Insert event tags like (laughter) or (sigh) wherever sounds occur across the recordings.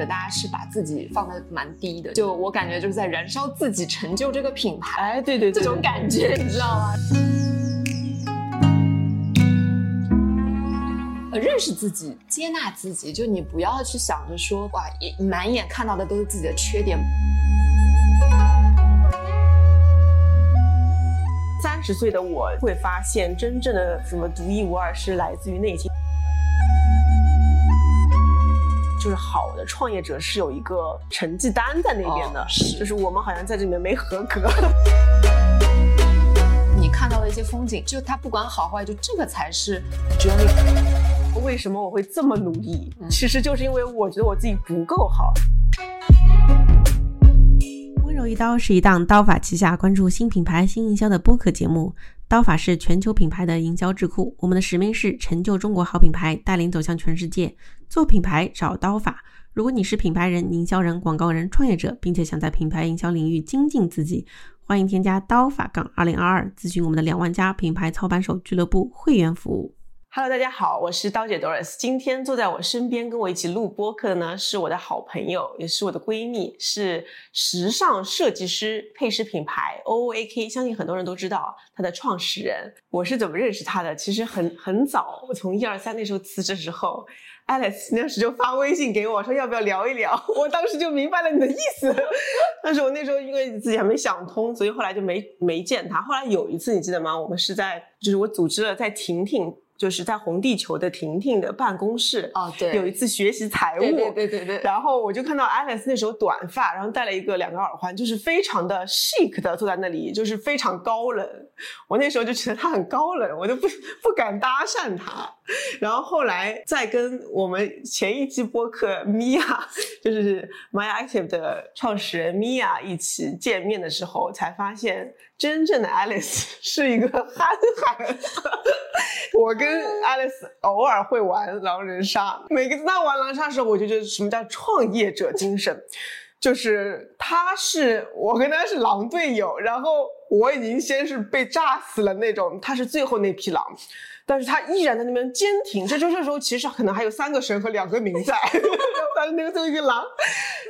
着大家是把自己放的蛮低的，就我感觉就是在燃烧自己，成就这个品牌。哎，对对，这种感觉你知道吗？呃，认识自己，接纳自己，就你不要去想着说哇，满眼看到的都是自己的缺点。三十岁的我会发现，真正的什么独一无二是来自于内心。就是好的创业者是有一个成绩单在那边的，是，就是我们好像在这里面没合格。(laughs) 你看到的一些风景，就它不管好坏，就这个才是 journey。为什么我会这么努力？其实就是因为我觉得我自己不够好。柔一刀是一档刀法旗下关注新品牌新营销的播客节目。刀法是全球品牌的营销智库，我们的使命是成就中国好品牌，带领走向全世界。做品牌找刀法。如果你是品牌人、营销人、广告人、创业者，并且想在品牌营销领域精进自己，欢迎添加刀法杠二零二二，咨询我们的两万家品牌操盘手俱乐部会员服务。Hello，大家好，我是刀姐 Doris。今天坐在我身边跟我一起录播客的呢，是我的好朋友，也是我的闺蜜，是时尚设计师、配饰品牌 OOAK，相信很多人都知道她的创始人。我是怎么认识她的？其实很很早，我从一二三那时候辞职时候，Alice 那时就发微信给我说要不要聊一聊，(laughs) 我当时就明白了你的意思。(laughs) 但是我那时候因为自己还没想通，所以后来就没没见她。后来有一次你记得吗？我们是在就是我组织了在婷婷。就是在红地球的婷婷的办公室哦，对，有一次学习财务，对对对对对，然后我就看到 Alice 那时候短发，然后戴了一个两个耳环，就是非常的 chic 的坐在那里，就是非常高冷。我那时候就觉得她很高冷，我就不不敢搭讪她。(laughs) 然后后来再跟我们前一期播客 Mia，就是 My Active 的创始人 Mia 一起见面的时候，才发现真正的 Alice (laughs) 是一个憨憨。我跟 Alice 偶尔会玩狼人杀，每个次他玩狼人杀的时候，我就觉得什么叫创业者精神，就是他是我跟他是狼队友，然后我已经先是被炸死了那种，他是最后那匹狼。但是他依然在那边坚挺，这就这时候其实可能还有三个神和两个民在，(laughs) 他是那个最后一个狼，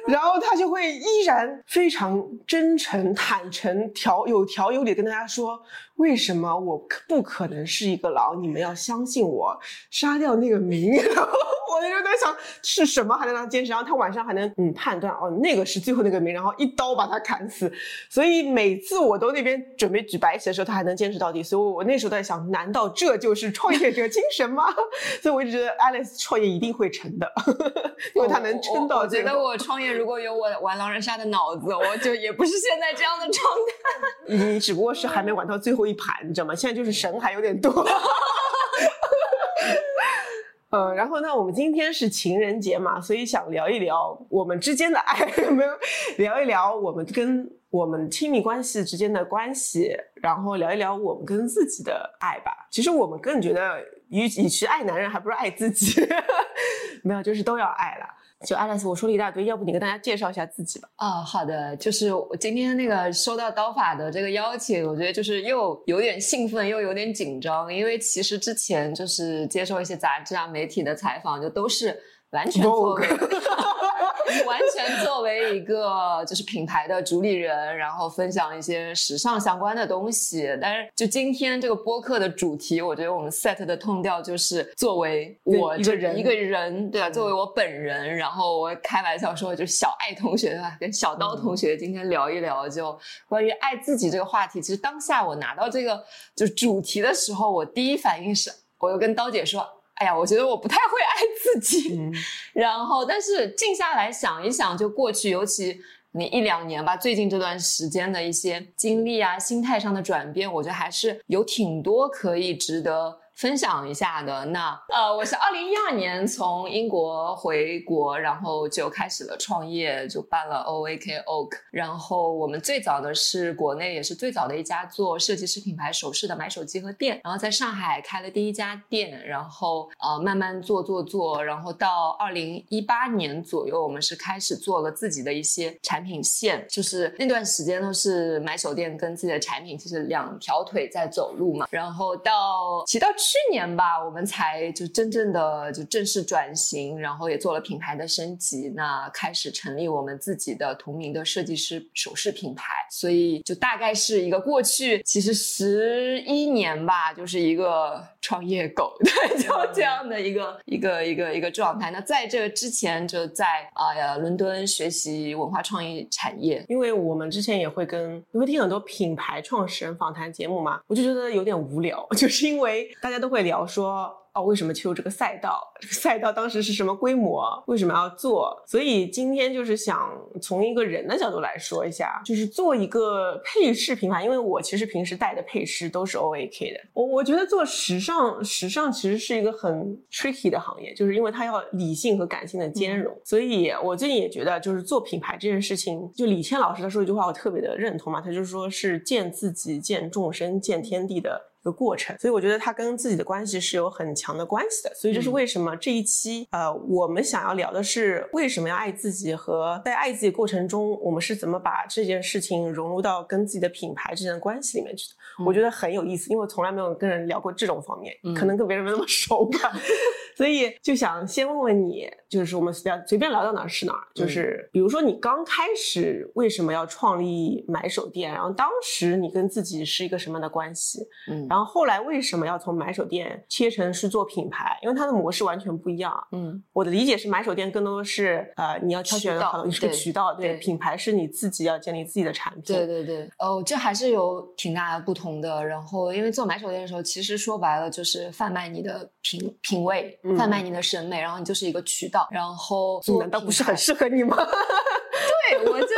然后他就会依然非常真诚、坦诚、条有条有理跟大家说，为什么我不可能是一个狼？你们要相信我，杀掉那个民。(laughs) 我那时候在想是什么还能让他坚持，然后他晚上还能嗯判断哦那个是最后那个名，然后一刀把他砍死。所以每次我都那边准备举白旗的时候，他还能坚持到底。所以我那时候在想，难道这就是创业者精神吗？(laughs) 所以我一直觉得 Alice 创业一定会成的，(laughs) 因为他能撑到。我觉得我创业如果有我玩狼人杀的脑子，我就也不是现在这样的状态。(laughs) 你只不过是还没玩到最后一盘，你知道吗？现在就是神还有点多。呃，然后呢，我们今天是情人节嘛，所以想聊一聊我们之间的爱，(laughs) 没有聊一聊我们跟我们亲密关系之间的关系，然后聊一聊我们跟自己的爱吧。其实我们更觉得，与与其爱男人，还不如爱自己。(laughs) 没有，就是都要爱了。就 Alice，我说了一大堆，要不你跟大家介绍一下自己吧？啊，好的，就是我今天那个收到刀法的这个邀请，我觉得就是又有点兴奋，又有点紧张，因为其实之前就是接受一些杂志啊、媒体的采访，就都是。完全作为，(laughs) 完全作为一个就是品牌的主理人，然后分享一些时尚相关的东西。但是就今天这个播客的主题，我觉得我们 set 的痛调就是作为我这人一个人，对吧？作为我本人，然后我开玩笑说，就小爱同学对吧？跟小刀同学今天聊一聊，就关于爱自己这个话题。其实当下我拿到这个就主题的时候，我第一反应是，我又跟刀姐说。哎呀，我觉得我不太会爱自己，(laughs) 然后但是静下来想一想，就过去，尤其你一两年吧，最近这段时间的一些经历啊，心态上的转变，我觉得还是有挺多可以值得。分享一下的那呃，我是二零一二年从英国回国，然后就开始了创业，就办了 O A K Oak。然后我们最早的是国内也是最早的一家做设计师品牌首饰的买手机和店，然后在上海开了第一家店，然后呃慢慢做做做，然后到二零一八年左右，我们是开始做了自己的一些产品线，就是那段时间都是买手店跟自己的产品其实两条腿在走路嘛。然后到骑到。去年吧，我们才就真正的就正式转型，然后也做了品牌的升级，那开始成立我们自己的同名的设计师首饰品牌。所以就大概是一个过去其实十一年吧，就是一个创业狗，对，就这样的一个一个一个一个状态。那在这之前就在啊伦敦学习文化创意产业，因为我们之前也会跟你会听很多品牌创始人访谈节目嘛，我就觉得有点无聊，(laughs) 就是因为大家都会聊说。哦，为什么切入这个赛道？这个赛道当时是什么规模？为什么要做？所以今天就是想从一个人的角度来说一下，就是做一个配饰品牌。因为我其实平时戴的配饰都是 O A K 的。我我觉得做时尚，时尚其实是一个很 tricky 的行业，就是因为它要理性和感性的兼容。所以我最近也觉得，就是做品牌这件事情，就李谦老师他说一句话，我特别的认同嘛。他就是说是见自己、见众生、见天地的。一个过程，所以我觉得他跟自己的关系是有很强的关系的，所以这是为什么这一期呃，我们想要聊的是为什么要爱自己和在爱自己过程中，我们是怎么把这件事情融入到跟自己的品牌之间的关系里面去的。我觉得很有意思，因为我从来没有跟人聊过这种方面，可能跟别人没那么 (laughs) 熟吧，(laughs) 所以就想先问问你，就是我们聊随便聊到哪儿是哪儿，就是比如说你刚开始为什么要创立买手店，然后当时你跟自己是一个什么样的关系？嗯。然后后来为什么要从买手店切成是做品牌？因为它的模式完全不一样。嗯，我的理解是买手店更多的是呃，你要挑选好，你是个渠道，对，品牌是你自己要建立自己的产品。对对对，哦，这还是有挺大的不同的。然后因为做买手店的时候，其实说白了就是贩卖你的品品味，贩卖你的审美，然后你就是一个渠道。然后难道不是很适合你吗？(laughs) 对，我就就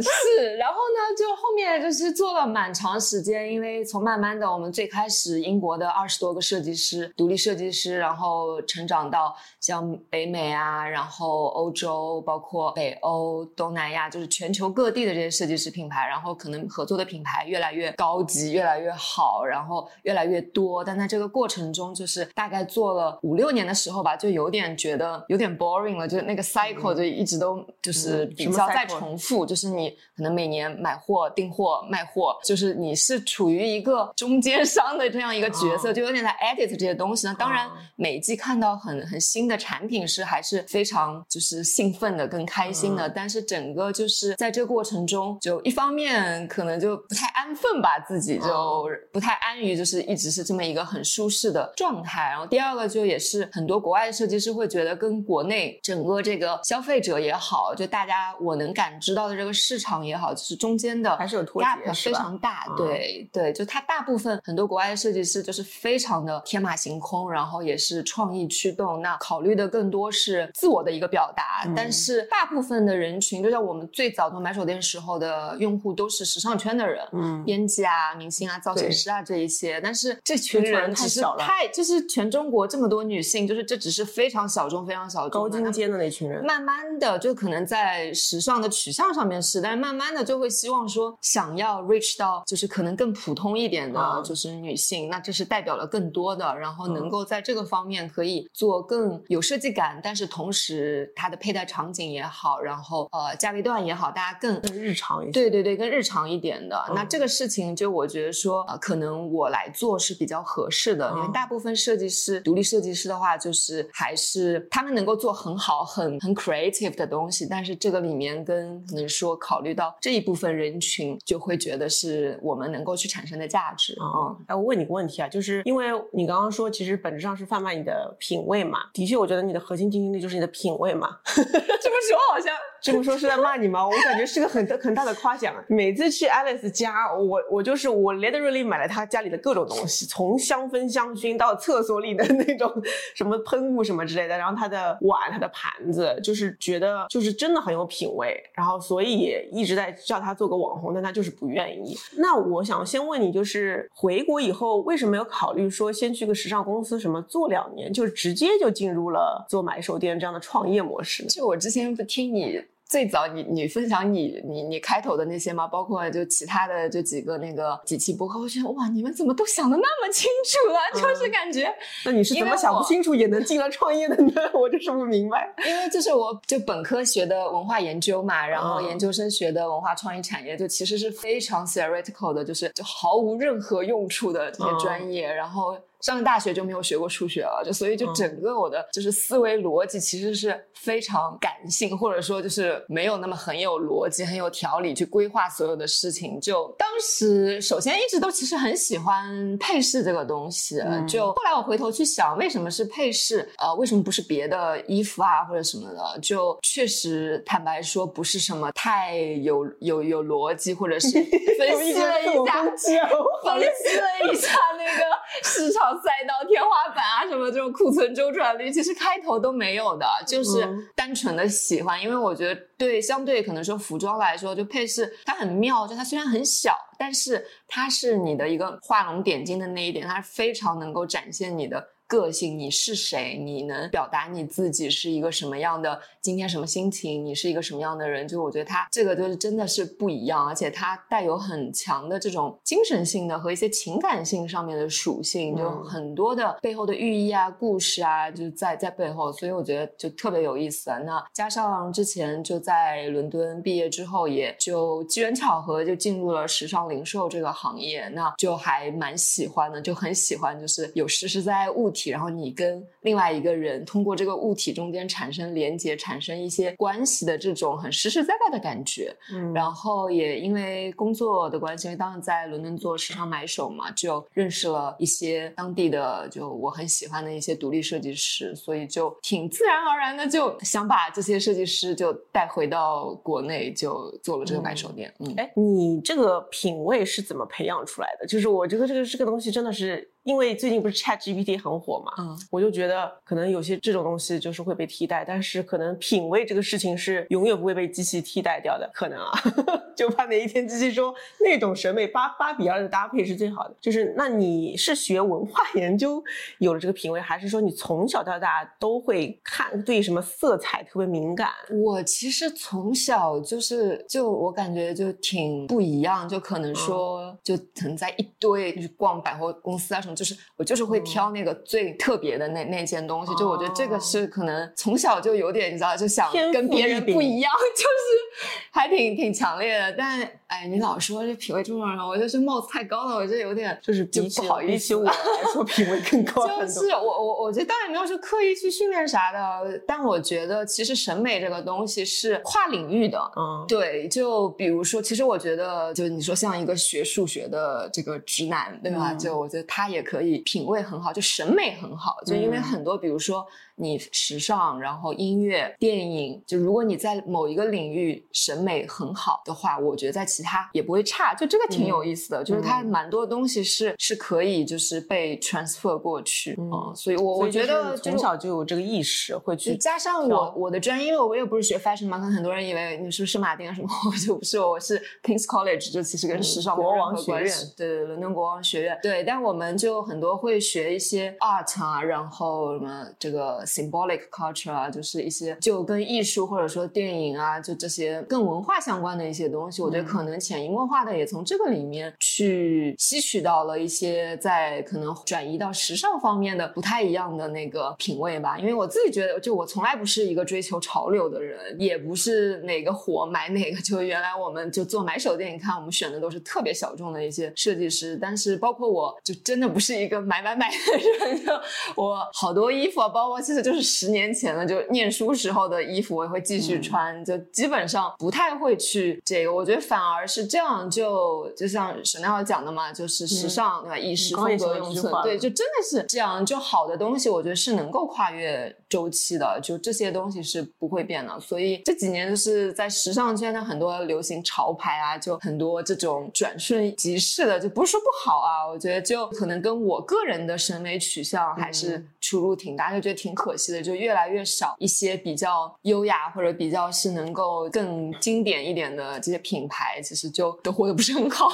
是，然后呢，就后面就是做了蛮长时间，因为从慢慢的，我们最开始英国的二十多个设计师，独立设计师，然后成长到像北美啊，然后欧洲，包括北欧、东南亚，就是全球各地的这些设计师品牌，然后可能合作的品牌越来越高级，越来越好，然后越来越多。但在这个过程中，就是大概做了五六年的时候吧，就有点觉得有点 boring 了，就是那个 cycle 就一直都就是比较在重复，就是你可能每年买货、订货、卖货，就是你是处于一个中间商的这样一个角色，就有点在 edit 这些东西呢。当然，每一季看到很很新的产品是还是非常就是兴奋的、更开心的。但是整个就是在这个过程中，就一方面可能就不太安分吧，自己就不太安于就是一直是这么一个很舒适的状态。然后第二个就也是很多国外的设计师会觉得跟国内整个这个消费者也好，就大家我能感知到的这个市场也好，就是中间的还是有脱节，非常大。对对，就它大部分很多国外的设计师就是非常的天马行空，然后也是创意驱动，那考虑的更多是自我的一个表达。但是大部分的人群，就像我们最早做买手店时候的用户，都是时尚圈的人，嗯，编辑啊、明星啊、造型师啊这一些。但是这群人太小了，太就是全中国这么多女性，就是这只是非常小众、非常小众高精尖的那群人。慢慢的，就可能在时尚的取向上面是，但是慢慢的就会希望说，想要 reach 到就是可能更普通一点的，就是女性，那这是代表了更多的，然后能够在这个方面可以做更有设计感，但是同时它的佩戴场景也好，然后呃价位段也好，大家更更日常一些，对对对，更日常一点的。那这个事情就我觉得说，呃，可能我来做是比较合适的，因为大部分设计师，独立设计师的话，就是还是他们能够做很好、很很 creative 的东西，但是这个里面跟可能说考虑到这一部分人群，就会觉得是我们能够去产生的价值啊。哎，我问你个问题啊，就是因为你刚刚说，其实本质上是贩卖你的品味嘛。的确，我觉得你的核心竞争力就是你的品味嘛。(laughs) 这么说好像。(laughs) 这么说是在骂你吗？我感觉是个很很大的夸奖。每次去 Alice 家，我我就是我 literally 买了他家里的各种东西，从香氛香薰到厕所里的那种什么喷雾什么之类的。然后他的碗、他的盘子，就是觉得就是真的很有品味。然后所以也一直在叫他做个网红，但他就是不愿意。那我想先问你，就是回国以后为什么没有考虑说先去个时尚公司什么做两年，就直接就进入了做买手店这样的创业模式呢？就我之前不听你。最早你你分享你你你开头的那些吗？包括就其他的就几个那个几期播客，我觉得哇，你们怎么都想的那么清楚啊？就是感觉，那你是怎么想不清楚也能进来创业的呢？(laughs) 我就是不明白。因为这是我就本科学的文化研究嘛，然后研究生学的文化创意产业，就其实是非常 theoretical 的，就是就毫无任何用处的这些专业，然后。上了大学就没有学过数学了，就所以就整个我的就是思维逻辑其实是非常感性，或者说就是没有那么很有逻辑、很有条理去规划所有的事情。就当时首先一直都其实很喜欢配饰这个东西，就后来我回头去想，为什么是配饰？呃，为什么不是别的衣服啊或者什么的？就确实坦白说不是什么太有有有逻辑，或者是 (laughs) 分析了一下，分析了一下那个市场。赛道天花板啊，什么这种库存周转率，其实开头都没有的，就是单纯的喜欢。因为我觉得，对相对可能说服装来说，就配饰它很妙，就它虽然很小，但是它是你的一个画龙点睛的那一点，它是非常能够展现你的。个性，你是谁？你能表达你自己是一个什么样的？今天什么心情？你是一个什么样的人？就我觉得他这个就是真的是不一样，而且他带有很强的这种精神性的和一些情感性上面的属性，就很多的背后的寓意啊、故事啊，就在在背后，所以我觉得就特别有意思。那加上之前就在伦敦毕业之后，也就机缘巧合就进入了时尚零售这个行业，那就还蛮喜欢的，就很喜欢，就是有实实在在物。然后你跟另外一个人通过这个物体中间产生连接，产生一些关系的这种很实实在在的感觉。嗯，然后也因为工作的关系，因为当时在伦敦做时尚买手嘛，就认识了一些当地的就我很喜欢的一些独立设计师，所以就挺自然而然的就想把这些设计师就带回到国内，就做了这个买手店。嗯，哎，你这个品味是怎么培养出来的？就是我觉得这个这个东西真的是。因为最近不是 Chat GPT 很火嘛，嗯，我就觉得可能有些这种东西就是会被替代，但是可能品味这个事情是永远不会被机器替代掉的，可能啊，(laughs) 就怕哪一天机器说那种审美八八比二的搭配是最好的。就是那你是学文化研究有了这个品味，还是说你从小到大都会看对什么色彩特别敏感？我其实从小就是就我感觉就挺不一样，就可能说就可能在一堆就是逛百货公司啊什么。就是我就是会挑那个最特别的那那件东西，就我觉得这个是可能从小就有点你知道，就想跟别人不一样，(laughs) 就是还挺挺强烈的。但哎，你老说这品味这么高，我觉得这帽子太高了，我觉得有点就是就不好意思。比起我来说，品味更高。(laughs) 就是我我我觉得当然没有说刻意去训练啥的，但我觉得其实审美这个东西是跨领域的。嗯，对，就比如说，其实我觉得，就你说像一个学数学的这个直男，对吧？就我觉得他也。可以品味很好，就审美很好，就因为很多，比如说。你时尚，然后音乐、电影，就如果你在某一个领域审美很好的话，我觉得在其他也不会差。就这个挺有意思的，就是它蛮多东西是是可以就是被 transfer 过去嗯，所以我我觉得从小就有这个意识会去。加上我我的专业，因为我也不是学 fashion 嘛，可能很多人以为你是不是马丁啊什么，我就不是，我是 Kings College，就其实跟时尚国王学院，对伦敦国王学院，对，但我们就很多会学一些 art 啊，然后什么这个。Symbolic culture 啊，就是一些就跟艺术或者说电影啊，就这些跟文化相关的一些东西，我觉得可能潜移默化的也从这个里面去吸取到了一些在可能转移到时尚方面的不太一样的那个品味吧。因为我自己觉得，就我从来不是一个追求潮流的人，也不是哪个火买哪个。就原来我们就做买手店，你看我们选的都是特别小众的一些设计师，但是包括我就真的不是一个买买买的人，就我好多衣服啊，包括其实。就是十年前了，就念书时候的衣服，我也会继续穿，就基本上不太会去这个。我觉得反而是这样，就就像沈奈尔讲的嘛，就是时尚对吧？以时风格永存，对，就真的是这样。就好的东西，我觉得是能够跨越周期的，就这些东西是不会变的。所以这几年就是在时尚圈的很多流行潮牌啊，就很多这种转瞬即逝的，就不是说不好啊。我觉得就可能跟我个人的审美取向还是出入挺大，就觉得挺可。可惜的就越来越少一些比较优雅或者比较是能够更经典一点的这些品牌，其实就都活得不是很好。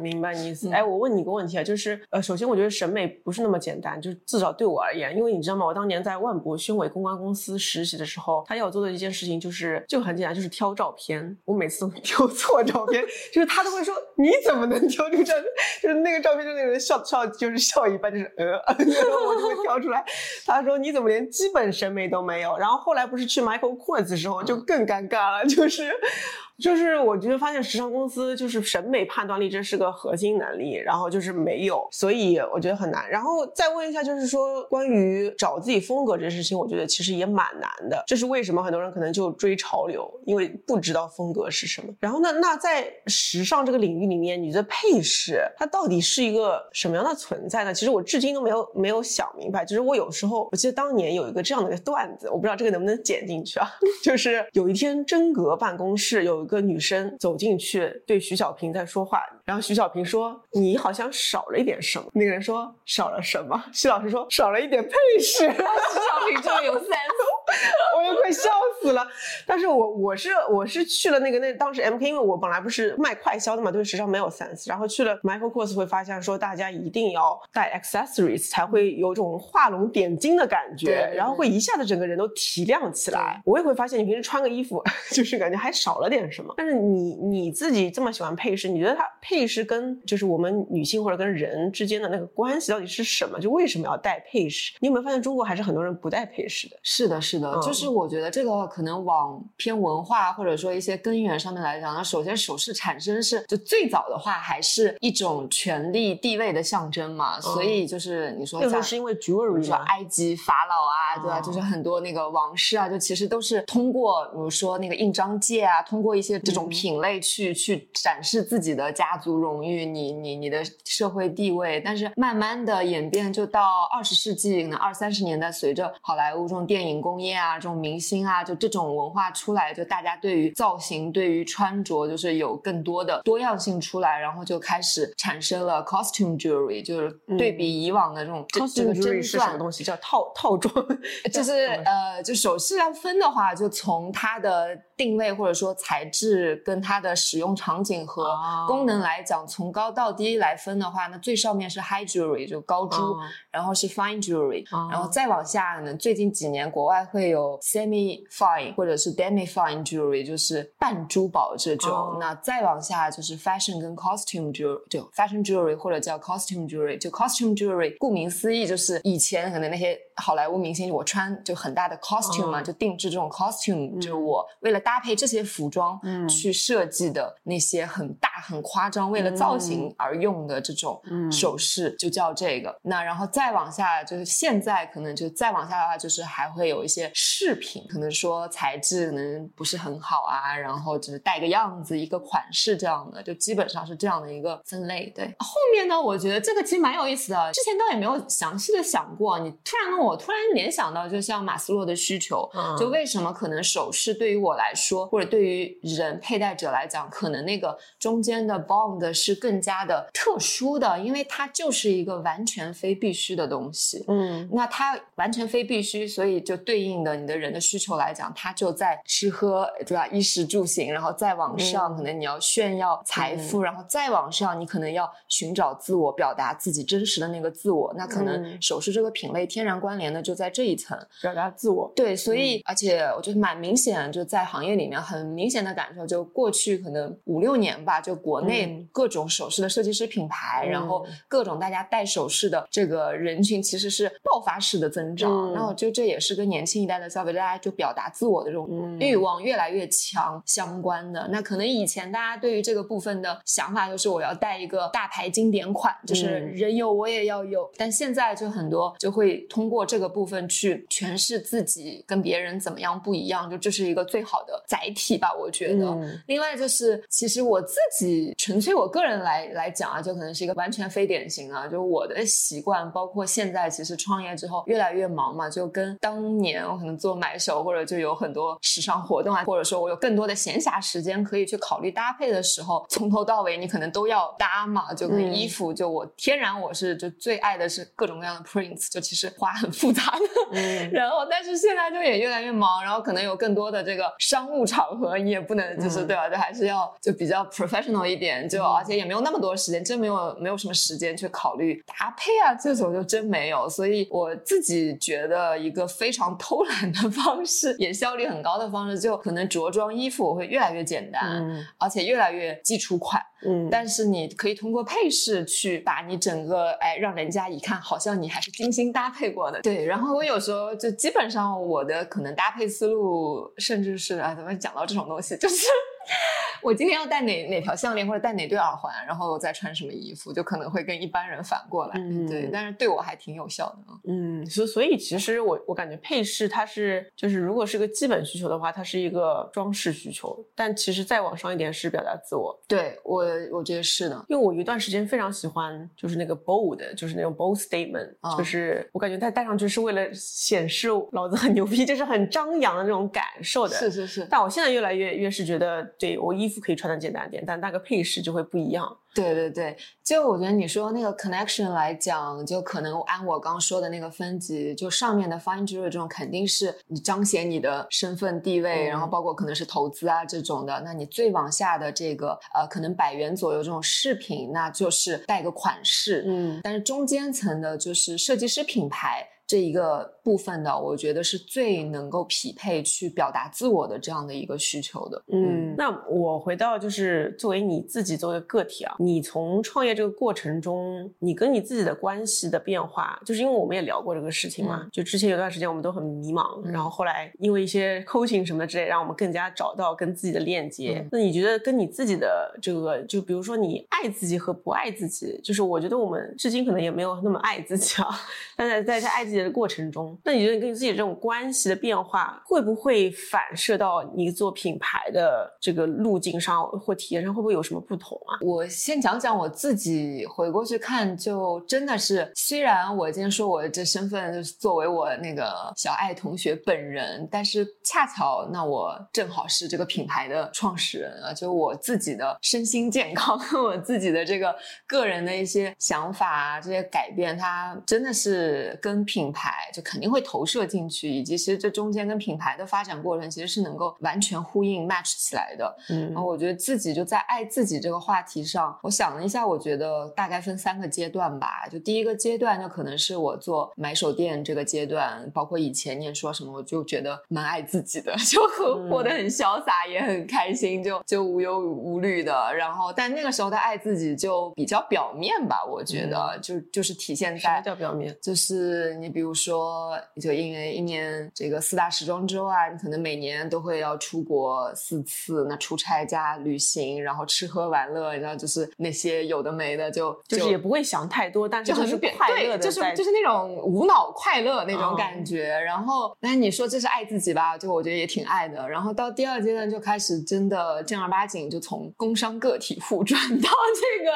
明白你意思。哎，我问你一个问题啊，就是呃，首先我觉得审美不是那么简单，就是至少对我而言，因为你知道吗？我当年在万博宣伟公关公司实习的时候，他要做的一件事情就是就很简单，就是挑照片。我每次都挑错照片，(laughs) 就是他都会说你怎么能挑出这？就是那个照片，就那个人笑笑，就是笑一半，就是呃，(laughs) 我就会挑出来。他说你怎么连？基本审美都没有，然后后来不是去 Michael Kors 的时候就更尴尬了，就是。就是我觉得发现时尚公司就是审美判断力这是个核心能力，然后就是没有，所以我觉得很难。然后再问一下，就是说关于找自己风格这件事情，我觉得其实也蛮难的。这是为什么？很多人可能就追潮流，因为不知道风格是什么。然后呢，那在时尚这个领域里面，你的配饰它到底是一个什么样的存在呢？其实我至今都没有没有想明白。就是我有时候，我记得当年有一个这样的一个段子，我不知道这个能不能剪进去啊？(laughs) 就是有一天真格办公室有个女生走进去，对徐小平在说话，然后徐小平说：“你好像少了一点什么。”那个人说：“少了什么？”徐老师说：“少了一点配饰。(laughs) ”徐小平这么有三。(laughs) 我又快笑死了，但是我我是我是去了那个那当时 M K，因为我本来不是卖快销的嘛，对时尚没有 sense，然后去了 Michael Kors 会发现说大家一定要带 accessories 才会有种画龙点睛的感觉，然后会一下子整个人都提亮起来。我也会发现你平时穿个衣服 (laughs) 就是感觉还少了点什么，但是你你自己这么喜欢配饰，你觉得它配饰跟就是我们女性或者跟人之间的那个关系到底是什么？就为什么要戴配饰？你有没有发现中国还是很多人不戴配饰的？是的，是的，就是我觉得这个可能往偏文化或者说一些根源上面来讲，那首先首饰产生是就最早的话还是一种权力地位的象征嘛，所以就是你说像是因为 jewelry，说埃及法老啊，对吧？就是很多那个王室啊，就其实都是通过比如说那个印章戒啊，通过一些这种品类去去展示自己的家族荣誉，你你你的社会地位。但是慢慢的演变，就到二十世纪可能二三十年代，随着好莱坞这种电影工业啊，这种明星啊，就这种文化出来，就大家对于造型、对于穿着，就是有更多的多样性出来，然后就开始产生了 costume jewelry，就是对比以往的这种 costume jewelry 是什么东西？叫套套装，(laughs) 就是呃，就首饰要分的话，就从它的定位或者说材质跟它的使用场景和功能来讲，从高到低来分的话，那最上面是 high jewelry，就高珠，然后是 fine jewelry，然后再往下呢，最近几年国外会有 semi fine 或者是 demi fine jewelry，就是半珠宝这种。那再往下就是 fashion 跟 costume jewelry，就 fashion jewelry 或者叫 costume jewelry，就 costume jewelry，顾名思义就是以前可能那些好莱坞明星我穿就很大的 costume 嘛，就定制这种 costume，就是我为了搭配这些服装去设计的那些很大很夸张，为了造型而用的这种首饰就叫这个。那然后再往下就是现在可能就再往下的话，就是还会有一些饰品，可能说材质可能不是很好啊，然后只是带个样子，一个款式这样的，就基本上是这样的一个分类。对，后面呢，我觉得这个其实蛮有意思的，之前倒也没有详细的想过。你突然问我，突然联想到，就像马斯洛的需求，就为什么可能首饰对于我来说，或者对于人佩戴者来讲，可能那个中间的 bond 是更加的特殊的，因为它就是一个完全非必须的东西。嗯，那它完全非必须，所以就对应的你的人的需求来讲，它就在吃喝，对吧？衣食住行，然后再往上，可能你要炫耀财富，然后再往上，你可能要寻找自我，表达自己真实的那个自我。那可能首饰这个品类天然关联的就在这一层，表达自我。对，所以而且我觉得蛮明显，就在行业里面很明显的感受，就过去可能五六年吧，就国内各种首饰的设计师品牌，然后各种大家戴首饰的这个人群其实是爆发式的增长。那我觉得这也是跟年轻一代的消费者，大家就表达自我的这种欲望越来越强相关的。那可能以前大家对于这个部分的想法就是我要带一个大牌经典款，就是人有我也要有。但现在就很多就会通过这个部分去诠释自己跟别人怎么样不一样，就这是一个最好的载体吧，我觉得。另外就是，其实我自己纯粹我个人来来讲啊，就可能是一个完全非典型啊，就我的习惯，包括现在其实创业之后越来越忙嘛，就跟当年我可能做买手或者就有很多时尚活动啊，或者说我有更多的闲暇时间可以去考虑搭配的时候，从头到尾你可能都要搭嘛，就跟衣服，就我天然我是就最爱的是各种各样的 prints，就其实花很复杂的，然后但是现在就也越来越忙，然后可能有更多的这个商务场合，你也不能就是对吧？就还是要就比较 professional 一点，就而且也没有那么多时间，真没有没有什么时间去考虑搭配啊，这种就真没有。所以我自己觉得一个非常偷懒的方式，也效率很高的方式，就可能着装衣服我会越来越简单，而且越来越基础款。嗯，但是你可以通过配饰去把你整个哎，让人家一看好像你还是精心搭配过的。对，然后我有时候就基本上我的可能搭配思路，甚至是啊，怎么讲到这种东西，就是 (laughs) 我今天要戴哪哪条项链或者戴哪对耳环，然后再穿什么衣服，就可能会跟一般人反过来。嗯对，但是对我还挺有效的。嗯，所所以其实我我感觉配饰它是就是如果是个基本需求的话，它是一个装饰需求，但其实再往上一点是表达自我。对我我觉得是的。因为我有一段时间非常喜欢就是那个 bold，就是那种 bold statement，、哦就是我感觉它戴上去是为了显示老子很牛逼，就是很张扬的那种感受的。是是是，但我现在越来越越是觉得，对我衣服可以穿的简单点，但那个配饰就会不一样。对对对，就我觉得你说那个 connection 来讲，就可能按我刚说的那个分级，就上面的 fine jewelry 这种肯定是你彰显你的身份地位，嗯然后包括可能是投资啊这种的。那你最往下的这个呃，可能百元左右这种饰品，那就是带个款式。嗯但是中间层的就是设计师品牌。这一个部分的，我觉得是最能够匹配去表达自我的这样的一个需求的。嗯，那我回到就是作为你自己作为个体啊，你从创业这个过程中，你跟你自己的关系的变化，就是因为我们也聊过这个事情嘛，嗯就之前有段时间我们都很迷茫，嗯然后后来因为一些 coaching 什么的之类，让我们更加找到跟自己的链接。嗯那你觉得跟你自己的这个，就比如说你爱自己和不爱自己，就是我觉得我们至今可能也没有那么爱自己啊，(laughs) 但在在在爱自己的过程中，那你觉得你跟你自己这种关系的变化，会不会反射到你做品牌的这个路径上或体验上，会不会有什么不同啊？我先讲讲我自己，回过去看，就真的是，虽然我今天说我这身份就是作为我那个小爱同学本人，但是恰巧那我正好是这个品牌的创始人啊，就我自己的身心健康，(laughs) 我自己的这个个人的一些想法啊，这些改变，它真的是跟品牌就肯定会投射进去，以及其实这中间跟品牌的发展过程其实是能够完全呼应 match 起来的。嗯然后我觉得自己就在爱自己这个话题上，我想了一下，我觉得大概分三个阶段吧。就第一个阶段，就可能是我做买手店这个阶段，包括以前念说什么，我就觉得蛮爱自己的，(laughs) 就嗯活得很潇洒，也很开心，就就无忧无虑的。然后，但那个时候的爱自己就比较表面吧，我觉得、就就是体现什么在叫表面？就是你比如说，就因为一年这个四大时装周啊，你可能每年都会要出国四次，那出差加旅行，然后吃喝玩乐，然后就是那些有的没的就，就是也不会想太多，但是就是很快乐的就是就是那种无脑快乐那种哦感觉。然后，那你说这是爱自己吧？就我觉得也挺爱的。然后到第二阶段就开始真的正儿八经就从工商个体户转到这个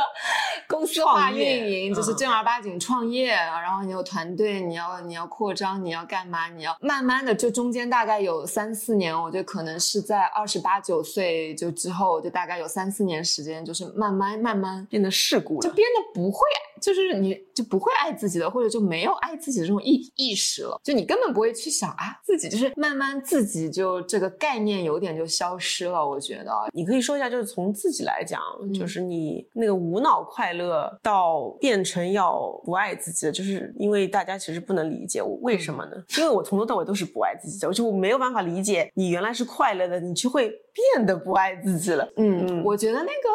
公司化运营，就是嗯正儿八经创业。然后你有团队，你要你要扩张，你要干嘛？你要慢慢的，就中间大概有三四年，我觉得可能是在二十八九岁就之后，就大概有三四年时间，就是慢慢慢慢变得世故了。就变得不会，就是你就不会爱自己的，或者就没有爱自己的这种意意识了，就你根本不会去想啊，自己就是慢慢自己就这个概念有点就消失了，我觉得。你可以说一下，就是从自己来讲，嗯就是你那个无脑快乐到变成要不爱自己的，就是因为大家其实不能理解我为什么呢？因为我从头到尾都是不爱自己的，我就没有办法理解你原来是快乐的，你就会变得不爱自己了。嗯，嗯我觉得那个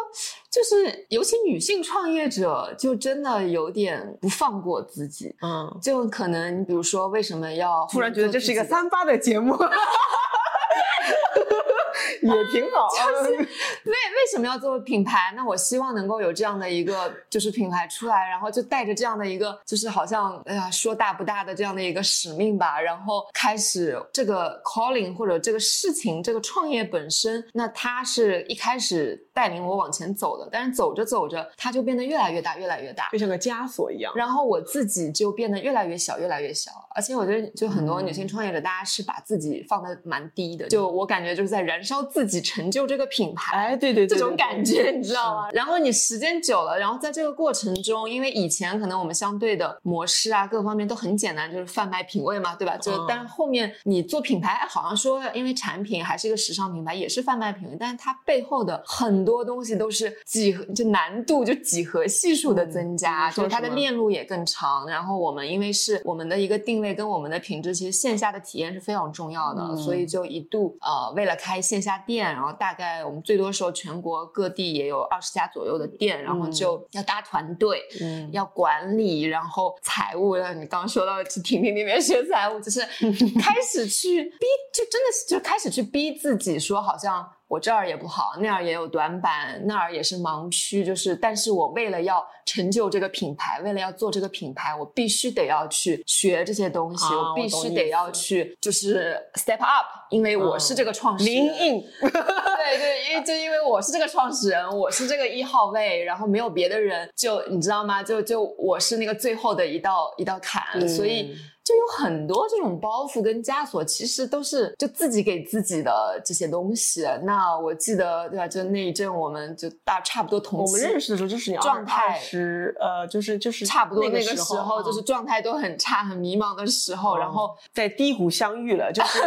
就是，尤其女性创业者，就真的有点不放过自己。嗯，就可能，比如说，为什么要突然觉得这是一个三八的节目，(laughs) (laughs) 也挺好。为为什么要做品牌？那我希望能够有这样的一个就是品牌出来，然后就带着这样的一个就是好像哎呀说大不大的这样的一个使命吧，然后开始这个 calling 或者这个事情这个创业本身，那它是一开始带领我往前走的，但是走着走着它就变得越来越大，越来越大。就像个枷锁一样。然后我自己就变得越来越小，越来越小。而且我觉得，就很多女性创业者，大家是把自己放的蛮低的。就我感觉，就是在燃烧自己，成就这个品牌。哎，对对对，这种感觉，你知道？吗？然后你时间久了，然后在这个过程中，因为以前可能我们相对的模式啊，各方面都很简单，就是贩卖品味嘛，对吧？就、嗯但是后面你做品牌，好像说因为产品还是一个时尚品牌，也是贩卖品味，但是它背后的很多东西都是几何，就难度就几何系数的增加，就是它的链路也更长。然后我们因为是我们的一个定位跟我们的品质，其实线下的体验是非常重要的，嗯所以就一度呃为了开线下店，然后大概我们最多时候全国各地也有二十家左右的店，然后就要搭团队。嗯，要管理，然后财务，让你刚说到去婷婷那边学财务，就是开始去逼，就真的是就开始去逼自己，说好像我这儿也不好，那儿也有短板，那儿也是盲区，就是但是我为了要成就这个品牌，为了要做这个品牌，我必须得要去学这些东西，啊我必须得要去就是 step up，因为我是这个创始人。零印，对对，因为就因为我是这个创始人，我是这个一号位，然后没有别的人，就你知道吗？就就我是那个最后的一道一道坎，所以就有很多这种包袱跟枷锁，其实都是就自己给自己的这些东西。那我记得对吧？就那一阵，我们就大差不多同期，我们认识的时候就是你状态是呃，就是就是差不多那那个时时候，就是啊状态都很差、很迷茫的时候，然后在低谷相遇了，就是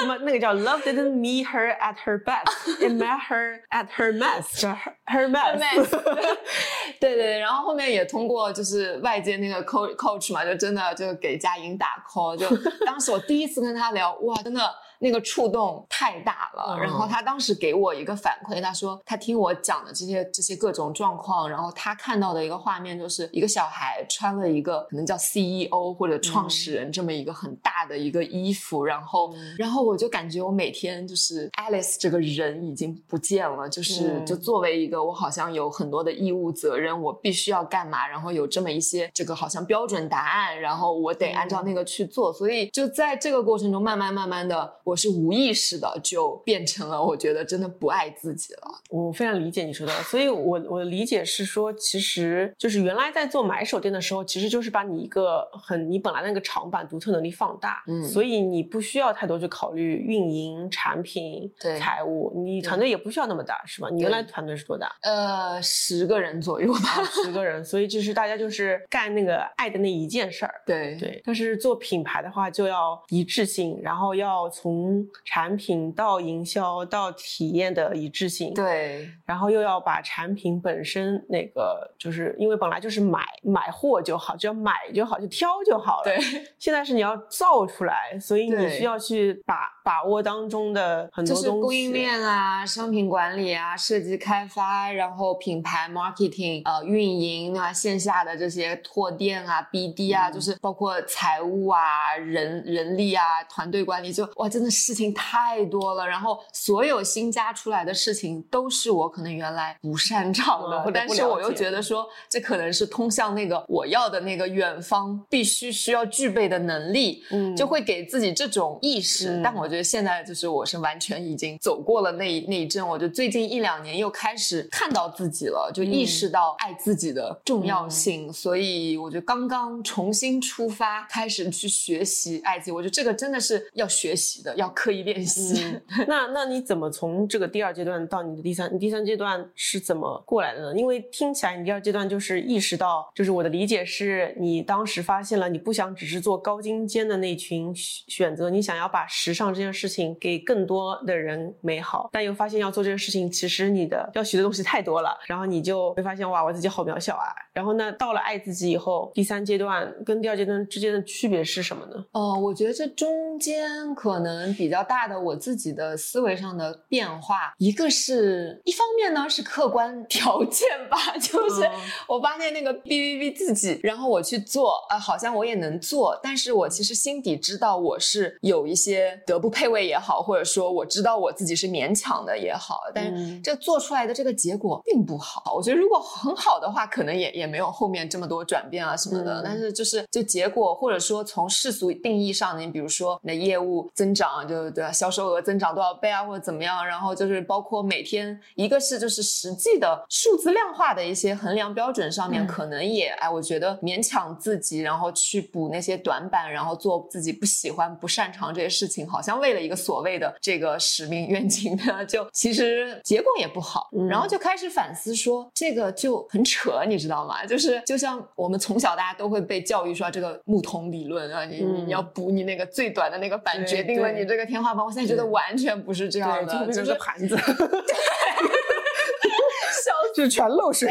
什么那个叫 Love didn't meet her at her best, it met her at her mess，叫 her her mess。(laughs) 对对对，然后后面也通过就是外界那个 coach coach 嘛，就真的就给佳莹打打 call，就当时我第一次跟他聊，哇，真的那个触动太大了。嗯然后他当时给我一个反馈，他说他听我讲的这些这些各种状况，然后他看到的一个画面就是一个小孩穿了一个可能叫 CEO 或者创始人这么一个很大的一个衣服，然后嗯。然后我就感觉我每天就是 Alice 这个人已经不见了，就是嗯。就作为一个我好像有很多的义务责任，我必须要干嘛，然后有这么一些这个好像标准答案，然后我得按照那个去做，所以就在这个过程中，慢慢慢慢的，我是无意识的就变成了我觉得真的不爱自己了。我非常理解你说的，所以我我的理解是说，其实就是原来在做买手店的时候，其实就是把你一个很你本来那个长板独特能力放大，嗯所以你不需要太多去考虑运营、产品、对财务，你团队也不需要那么大，是吧？你原来团队是多大？呃，十个人左右吧。啊，十个人，所以就是大家就是干那个爱的那一件事儿。对对，但是做品牌的话，就要一致性，然后要从产品到营销到体验的一致性。对然后又要把产品本身那个，就是因为本来就是买买货就好，只要买就好，就挑就好了。对，现在是你要造出来，所以你需要去把把握当中的很就是多东西。供应链啊、商品管理啊、设计开发，然后品牌 marketing、呃运营啊、线下的这些拓店啊、BD 啊，嗯就是包括财务啊、人人力啊、团队管理，就哇，真的事情太多了。然后所有新加出来的事情都是我可能原来不擅长的，嗯但是我又觉得说这可能是通向那个我要的那个远方必须需要具备的能力。嗯就会给自己这种意识。嗯但我觉得现在就是我是完全已经走过了那那一阵，我就最近一两年又开始看到自己了，就意识到爱自己的重要性。所以我就刚刚重新出发，开始去学习爱自己。我觉得这个真的是要学习的，要刻意练习。嗯，(laughs) 那那你怎么从这个第二阶段到你的第三，你第三阶段是怎么过来的呢？因为听起来你第二阶段就是意识到，就是我的理解是你当时发现了你不想只是做高精尖的那群选选择，你想要把时尚这件事情给更多的人美好，但又发现要做这件事情，其实你的要学的东西太多了，然后你就会发现哇，我自己好渺小啊。然后呢，到了爱自己以后，第三阶段跟第二阶段之间的区别是什么呢？哦，我觉得这中间可能比较大的我自己的思维上的变化，一个是一方面呢是客观条件吧，(laughs) 就是嗯我发现那个哔哔哔自己，然后我去做，啊、好像我也能做，但是我其实心底知道我是有一些德不配位也好，或者说我知道我自己是勉强的也好，但是嗯这做出来的这个结果并不好。我觉得如果很好的话，可能也也没有后面这么多转变啊什么的。嗯但是就是就结果，或者说从世俗定义上，你比如说你的业务增长，就对吧？销售额增长多少倍啊，或者怎么样？然后就是包括每天，一个是就是实际的数字量化的一些衡量标准上面，嗯可能也哎，我觉得勉强自己，然后去补那些短板，然后做自己不喜欢、不擅长这些事情，好像为了一个所谓的这个使命愿景呢，就其实结果也不好。嗯然后就开始反思说，这个就很扯，你知道吗？就是就像我们从小大家都会被教育说这个木桶理论啊，你你嗯你要补你那个最短的那个板，决定了对你这个天花板。我现在觉得完全不是这样，的，就是个盘子。笑 (laughs) 就是全漏水。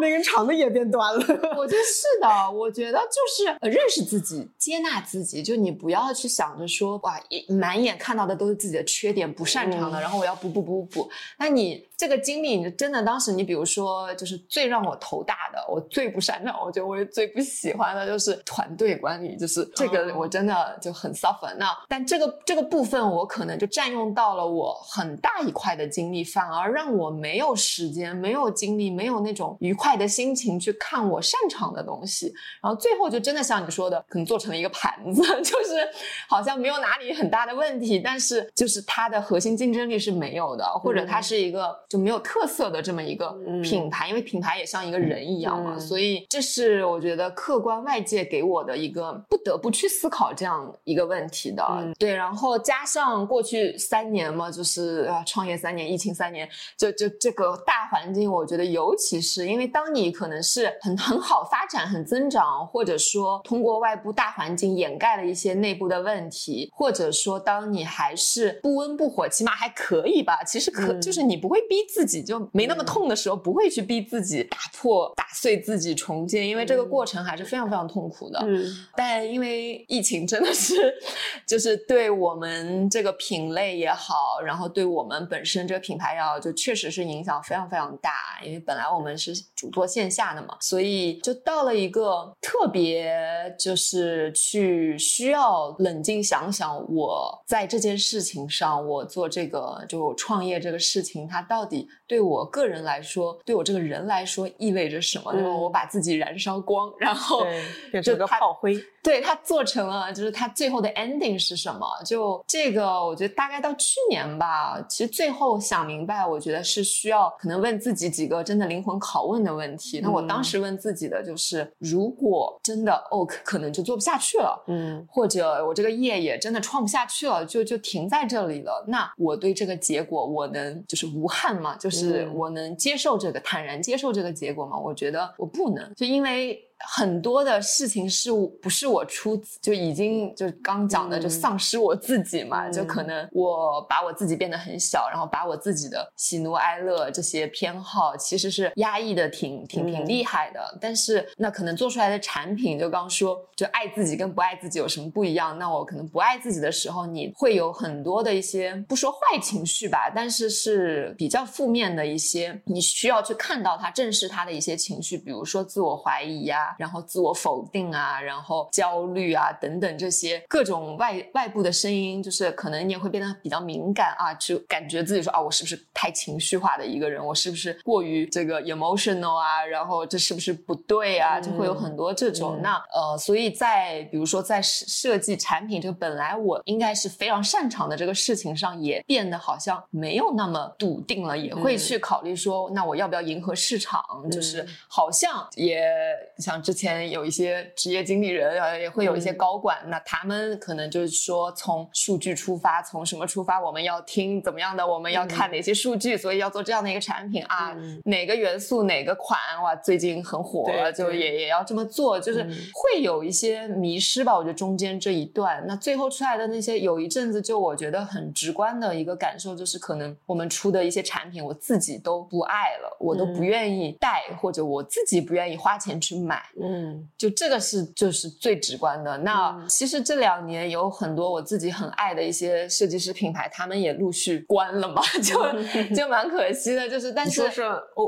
那根长的也变短了。我觉得是的，我觉得就是认识自己，接纳自己，就你不要去想着说哇，满眼看到的都是自己的缺点，不擅长的，然后我要补补补补。那你这个经历，你真的当时你比如说，就是最让我头大的，我最不擅长，我觉得我也最不喜欢的就是团队管理，就是这个我真的就很 suffer。那但这个这个部分我可能就占用到了我很大一块的精力，反而让我没有时间、没有精力、没有那种愉快的心情去看我擅长的东西，然后最后就真的像你说的，可能做成了一个盘子，(laughs) 就是好像没有哪里很大的问题，但是就是它的核心竞争力是没有的，或者它是一个就没有特色的这么一个品牌，因为品牌也像一个人一样嘛，所以这是我觉得客观外界给我的一个不得不去思考这样一个问题的。对，然后加上过去三年嘛，就是啊，创业三年，疫情三年，就就这个大环境，我觉得尤其是因为当你可能是很很好发展、很增长，或者说通过外部大环境掩盖了一些内部的问题，或者说当你还是不温不火，起码还可以吧。其实可就是你不会逼自己，就没那么痛的时候，不会去逼自己打破、打碎自己重建，因为这个过程还是非常非常痛苦的。嗯，但因为疫情真的是，(laughs) 就是对我们这个品类也好，然后对我们本身这个品牌也好，就确实是影响非常非常大。因为本来我们是主做线下的嘛，所以就到了一个特别，就是去需要冷静想想，我在这件事情上，我做这个就创业这个事情，它到底对我个人来说，对我这个人来说意味着什么？就我把自己燃烧光，然后变成个炮灰。对他做成了，就是他最后的 ending 是什么？就这个，我觉得大概到去年吧，其实最后想明白，我觉得是需要可能问自己几个真的灵魂拷问的问题。那我当时问自己的就是，如果真的 Oak 可能就做不下去了，嗯，或者我这个业也真的创不下去了，就就停在这里了，那我对这个结果我能就是无憾吗？就是我能接受这个坦然接受这个结果吗？我觉得我不能，就因为。很多的事情是不是我出就已经就刚讲的就丧失我自己嘛？就可能我把我自己变得很小，然后把我自己的喜怒哀乐这些偏好其实是压抑的挺挺挺厉害的。但是那可能做出来的产品，就刚说就爱自己跟不爱自己有什么不一样？那我可能不爱自己的时候，你会有很多的一些不说坏情绪吧，但是是比较负面的一些，你需要去看到它，正视它的一些情绪，比如说自我怀疑呀。然后自我否定啊，然后焦虑啊等等这些各种外外部的声音，就是可能你也会变得比较敏感啊，就感觉自己说啊，我是不是太情绪化的一个人？我是不是过于这个 emotional 啊？然后这是不是不对啊？就会有很多这种。那呃，所以在比如说在设计产品这个本来我应该是非常擅长的这个事情上，也变得好像没有那么笃定了，也会去考虑说，那我要不要迎合市场？就是好像也像。之前有一些职业经理人，呃，也会有一些高管，那他们可能就是说从数据出发，从什么出发？我们要听怎么样的？我们要看哪些数据？所以要做这样的一个产品啊？哪个元素哪个款？哇，最近很火，就也也要这么做，就是会有一些迷失吧？我觉得中间这一段，那最后出来的那些，有一阵子就我觉得很直观的一个感受，就是可能我们出的一些产品，我自己都不爱了，我都不愿意带，或者我自己不愿意花钱去买。嗯，就这个是就是最直观的。那其实这两年有很多我自己很爱的一些设计师品牌，他们也陆续关了嘛，(laughs) 就 (laughs) 就蛮可惜的。就是但是是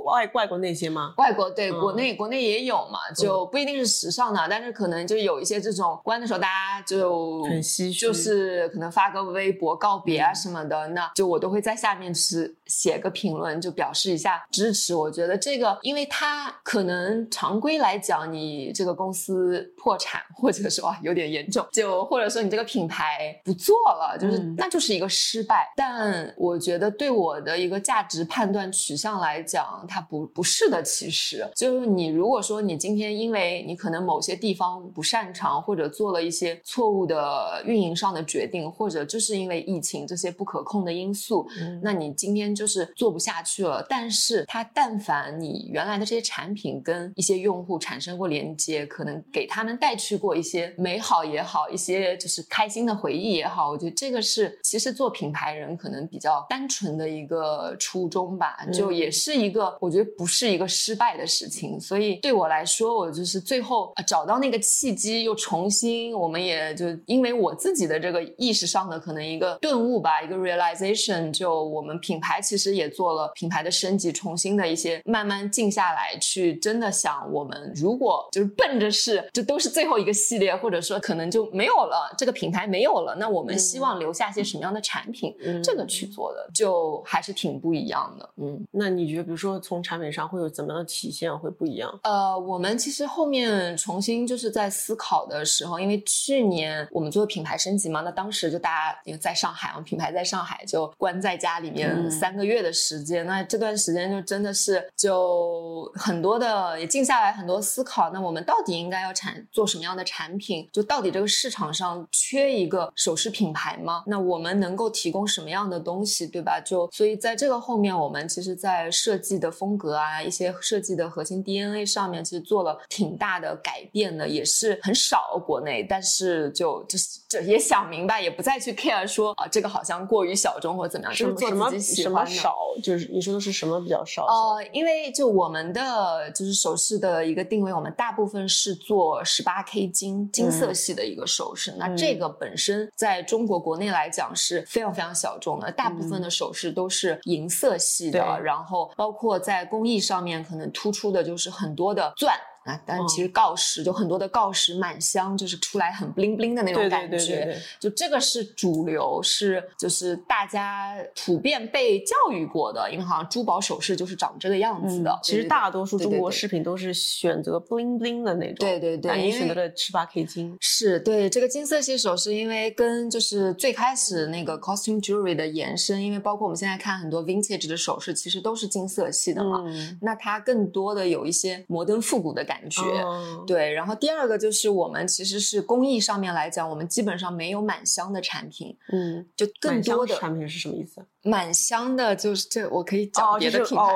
外外国那些吗？外国对，国内国内也有嘛，就不一定是时尚的，但是可能就有一些这种关的时候，大家就很唏嘘，就是可能发个微博告别啊什么的，那就我都会在下面是写个评论，就表示一下支持。我觉得这个，因为它可能常规来讲你。这个公司破产，或者说有点严重，就或者说你这个品牌不做了，就是那就是一个失败。但我觉得对我的一个价值判断取向来讲，它不不是的。其实就是你如果说你今天因为你可能某些地方不擅长，或者做了一些错误的运营上的决定，或者就是因为疫情这些不可控的因素，那你今天就是做不下去了。但是它但凡你原来的这些产品跟一些用户产生过连接，可能给他们带去过一些美好也好，一些就是开心的回忆也好。我觉得这个是其实做品牌人可能比较单纯的一个初衷吧，就也是一个我觉得不是一个失败的事情。所以对我来说，我就是最后找到那个契机，又重新，我们也就因为我自己的这个意识上的可能一个顿悟吧，一个 realization，就我们品牌其实也做了品牌的升级，重新的一些慢慢静下来去真的想，我们如果就是奔着是就都是最后一个系列，或者说可能就没有了这个品牌没有了，那我们希望留下些什么样的产品，这个去做的就还是挺不一样的。嗯，那你觉得比如说从产品上会有怎么样的体现会不一样？呃，我们其实后面重新就是在思考的时候，因为去年我们做品牌升级嘛，那当时就大家因为在上海，我们品牌在上海就关在家里面三个月的时间，那这段时间就真的是就很多的也静下来很多思考，那我们到底应该要产做什么样的产品？就到底这个市场上缺一个首饰品牌吗？那我们能够提供什么样的东西，对吧？就所以在这个后面，我们其实在设计的风格啊，一些设计的核心 DNA 上面，其实做了挺大的改变的，也是很少国内，但是就就是这也想明白，也不再去 care 说啊这个好像过于小众或者怎么样，就是做自己喜欢的。少就是你说的是什么比较少？呃，因为就我们的就是首饰的一个定位，我们大部分是做十八 K 金金色系的一个首饰，那这个本身在中国国内来讲是非常非常小众的，大部分的首饰都是银色系的，然后包括在工艺上面可能突出的就是很多的钻。啊，但其实锆石就很多的锆石满镶，就是出来很 bling bling 的那种感觉。就这个是主流，是就是大家普遍被教育过的，因为好像珠宝首饰就是长这个样子的。其实大多数中国饰品都是选择 bling bling 的那种。对对对，你选择了十八 K 金。是对这个金色系首饰，因为跟就是最开始那个 costume jewelry 的延伸，因为包括我们现在看很多 vintage 的首饰，其实都是金色系的嘛。那它更多的有一些摩登复古的感。感觉对，然后第二个就是我们其实是工艺上面来讲，我们基本上没有满箱的产品，嗯，就更多的产品是什么意思？满箱的就是这，我可以讲别的品牌。(laughs)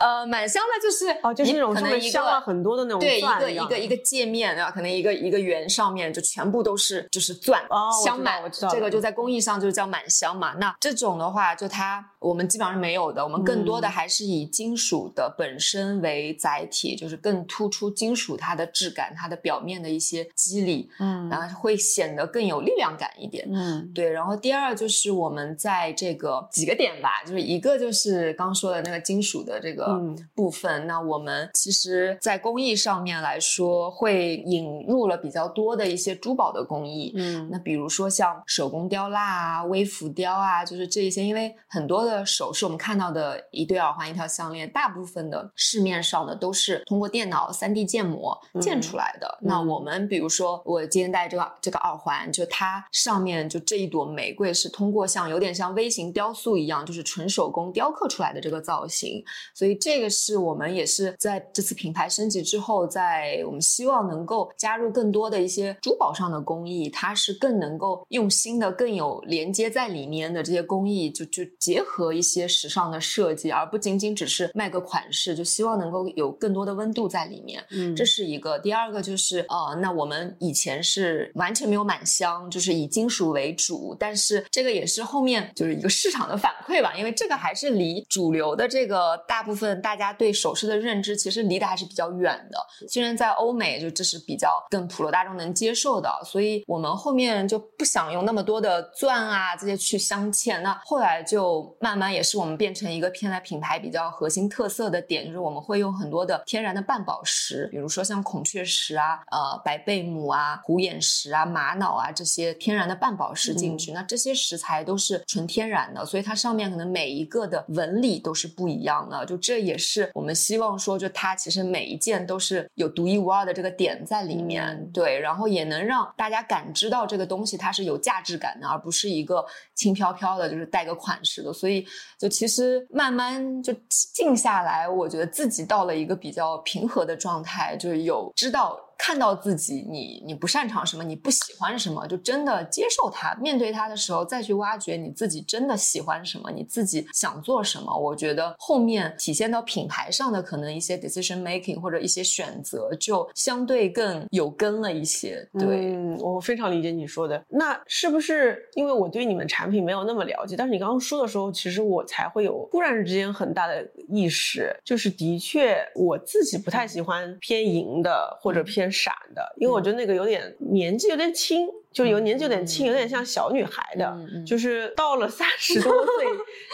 呃，满箱的就是哦，就是那种可能镶了很多的那种对，一个一个一个界面啊，可能一个一个圆上面就全部都是就是钻镶满，这个就在工艺上就叫满镶嘛。那这种的话，就它我们基本上是没有的，我们更多的还是以金属的本身为载体，就是更突出金属它的质感，它的表面的一些肌理，嗯，然后会显得更有力量感一点，嗯，对。然后第二就是我们在这个几个点吧，就是一个就是刚说的那个金属的这个。部分，那我们其实，在工艺上面来说，会引入了比较多的一些珠宝的工艺。嗯，那比如说像手工雕蜡啊、微浮雕啊，就是这一些。因为很多的首饰，我们看到的一对耳环、一条项链，大部分的市面上的都是通过电脑三 D 建模建出来的。那我们比如说，我今天戴这个这个耳环，就它上面就这一朵玫瑰是通过像有点像微型雕塑一样，就是纯手工雕刻出来的这个造型，所以。这个是我们也是在这次品牌升级之后，在我们希望能够加入更多的一些珠宝上的工艺，它是更能够用心的、更有连接在里面的这些工艺，就就结合一些时尚的设计，而不仅仅只是卖个款式，就希望能够有更多的温度在里面。嗯，这是一个。第二个就是呃，那我们以前是完全没有满镶，就是以金属为主，但是这个也是后面就是一个市场的反馈吧，因为这个还是离主流的这个大部分。大家对首饰的认知其实离得还是比较远的，虽然在欧美就这是比较更普罗大众能接受的，所以我们后面就不想用那么多的钻啊这些去镶嵌。那后来就慢慢慢也是我们变成一个偏在品牌比较核心特色的点，就是我们会用很多的天然的半宝石，比如说像孔雀石啊、呃白贝母啊、虎眼石啊、玛瑙啊这些天然的半宝石进去。那这些石材都是纯天然的，所以它上面可能每一个的纹理都是不一样的，就这。也是我们希望说，就它其实每一件都是有独一无二的这个点在里面，对，然后也能让大家感知到这个东西它是有价值感的，而不是一个轻飘飘的，就是带个款式的。所以就其实慢慢就静下来，我觉得自己到了一个比较平和的状态，就是有知道。看到自己，你你不擅长什么，你不喜欢什么，就真的接受它，面对它的时候再去挖掘你自己真的喜欢什么，你自己想做什么。我觉得后面体现到品牌上的可能一些 decision making 或者一些选择就相对更有根了一些。对，嗯，我非常理解你说的。那是不是因为我对你们产品没有那么了解？但是你刚刚说的时候，其实我才会有突然之间很大的意识，就是的确我自己不太喜欢偏银的或者偏闪的，因为我觉得那个有点年纪有点轻。就有年纪有点轻，有点像小女孩的，就是到了三十多岁，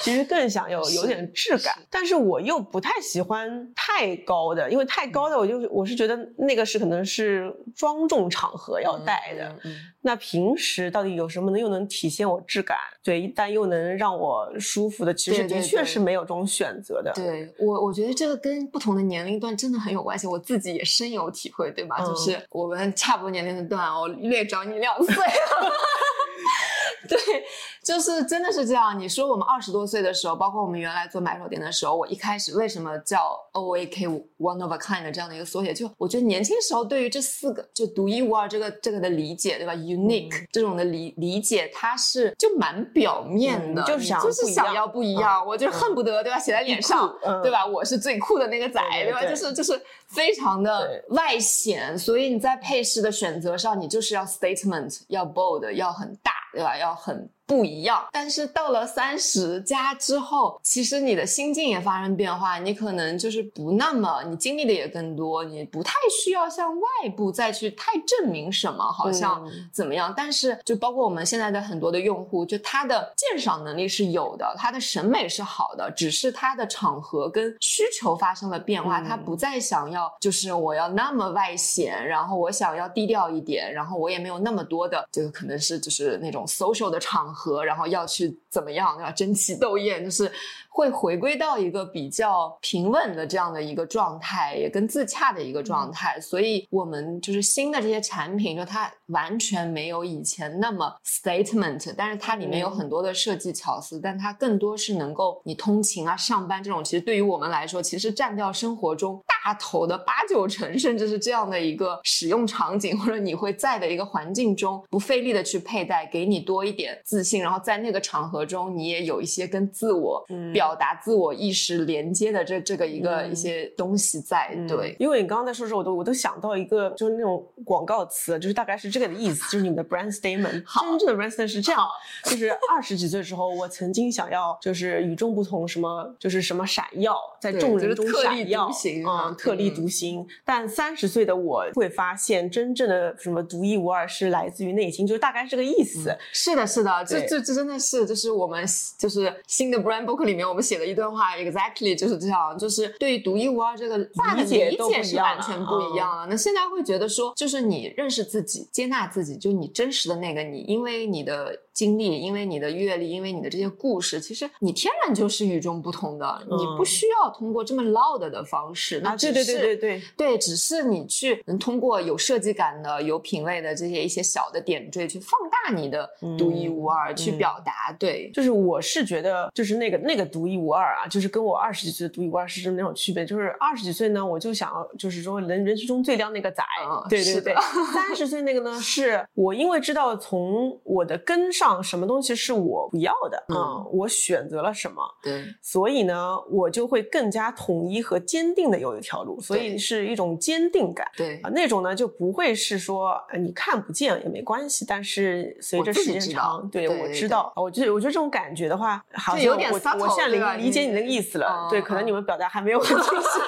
其实更想有有点质感。但是我又不太喜欢太高的，因为太高的，我就我是觉得那个是可能是庄重场合要戴的。那平时到底有什么能又能体现我质感？对，但又能让我舒服的，其实的确是没有这种选择的。对我，我觉得这个跟不同的年龄段真的很有关系，我自己也深有体会，对吧？就是我们差不多年龄段，我略长你两 (laughs) 对。对，就是真的是这样。你说我们二十多岁的时候，包括我们原来做买手店的时候，我一开始为什么叫 O A K One of a Kind 这样的一个缩写？就我觉得年轻时候对于这四个就独一无二这个这个的理解，对吧？Unique 这种的理理解，它是就蛮表面的，就是想就是想要不一样，我就恨不得对吧？写在脸上，对吧？我是最酷的那个仔，对吧？就是就是非常的外显，所以你在配饰的选择上，你就是要 statement，要 bold，要很大。对吧？要很。不一样，但是到了三十加之后，其实你的心境也发生变化，你可能就是不那么，你经历的也更多，你不太需要向外部再去太证明什么，好像怎么样。但是就包括我们现在的很多的用户，就他的鉴赏能力是有的，他的审美是好的，只是他的场合跟需求发生了变化，他不再想要就是我要那么外显，然后我想要低调一点，然后我也没有那么多的，这个可能是就是那种 social 的场。和然后要去怎么样，要？争奇斗艳，就是会回归到一个比较平稳的这样的一个状态，也跟自洽的一个状态。所以，我们就是新的这些产品，就它完全没有以前那么 statement，但是它里面有很多的设计巧思，但它更多是能够你通勤啊、上班这种，其实对于我们来说，其实占掉生活中大头的八九成，甚至是这样的一个使用场景，或者你会在的一个环境中不费力的去佩戴，给你多一点自。信，然后在那个场合中，你也有一些跟自我表达、自我意识连接的这这个一个一些东西在。对，因为你刚刚在说的时候，我都我都想到一个，就是那种广告词，就是大概是这个的意思，就是你们的 brand statement。(laughs) 真正的 brand statement 是这样，就是二十几岁的时候，我曾经想要就是与众不同，什么就是什么闪耀，在众人中闪耀，嗯，特立独行。但三十岁的我会发现，真正的什么独一无二是来自于内心，就是大概是这个意思。是的，是的。这这这真的是，就是我们就是新的 brand book 里面，我们写了一段话，exactly 就是这样，就是对于独一无二这个话的理解是完全不一样了。那现在会觉得说，就是你认识自己，接纳自己，就你真实的那个你，因为你的。经历，因为你的阅历，因为你的这些故事，其实你天然就是与众不同的，你不需要通过这么 loud 的方式，那对对对对对对，只是你去能通过有设计感的、有品味的这些一些小的点缀，去放大你的独一无二，去表达。对，就是我是觉得，就是那个那个独一无二啊，就是跟我二十几岁的独一无二是这么那种区别。就是二十几岁呢，我就想，就是说人人群中最靓那个仔，对对对。三十岁那个呢，是我因为知道从我的根上。什么东西是我不要的嗯，我选择了什么？对，所以呢，我就会更加统一和坚定的有一条路，所以是一种坚定感。对啊，那种呢就不会是说你看不见也没关系，但是随着时间长，对我知道，我觉得我觉得这种感觉的话，好像我我现在理理解你那个意思了。对，可能你们表达还没有很清晰。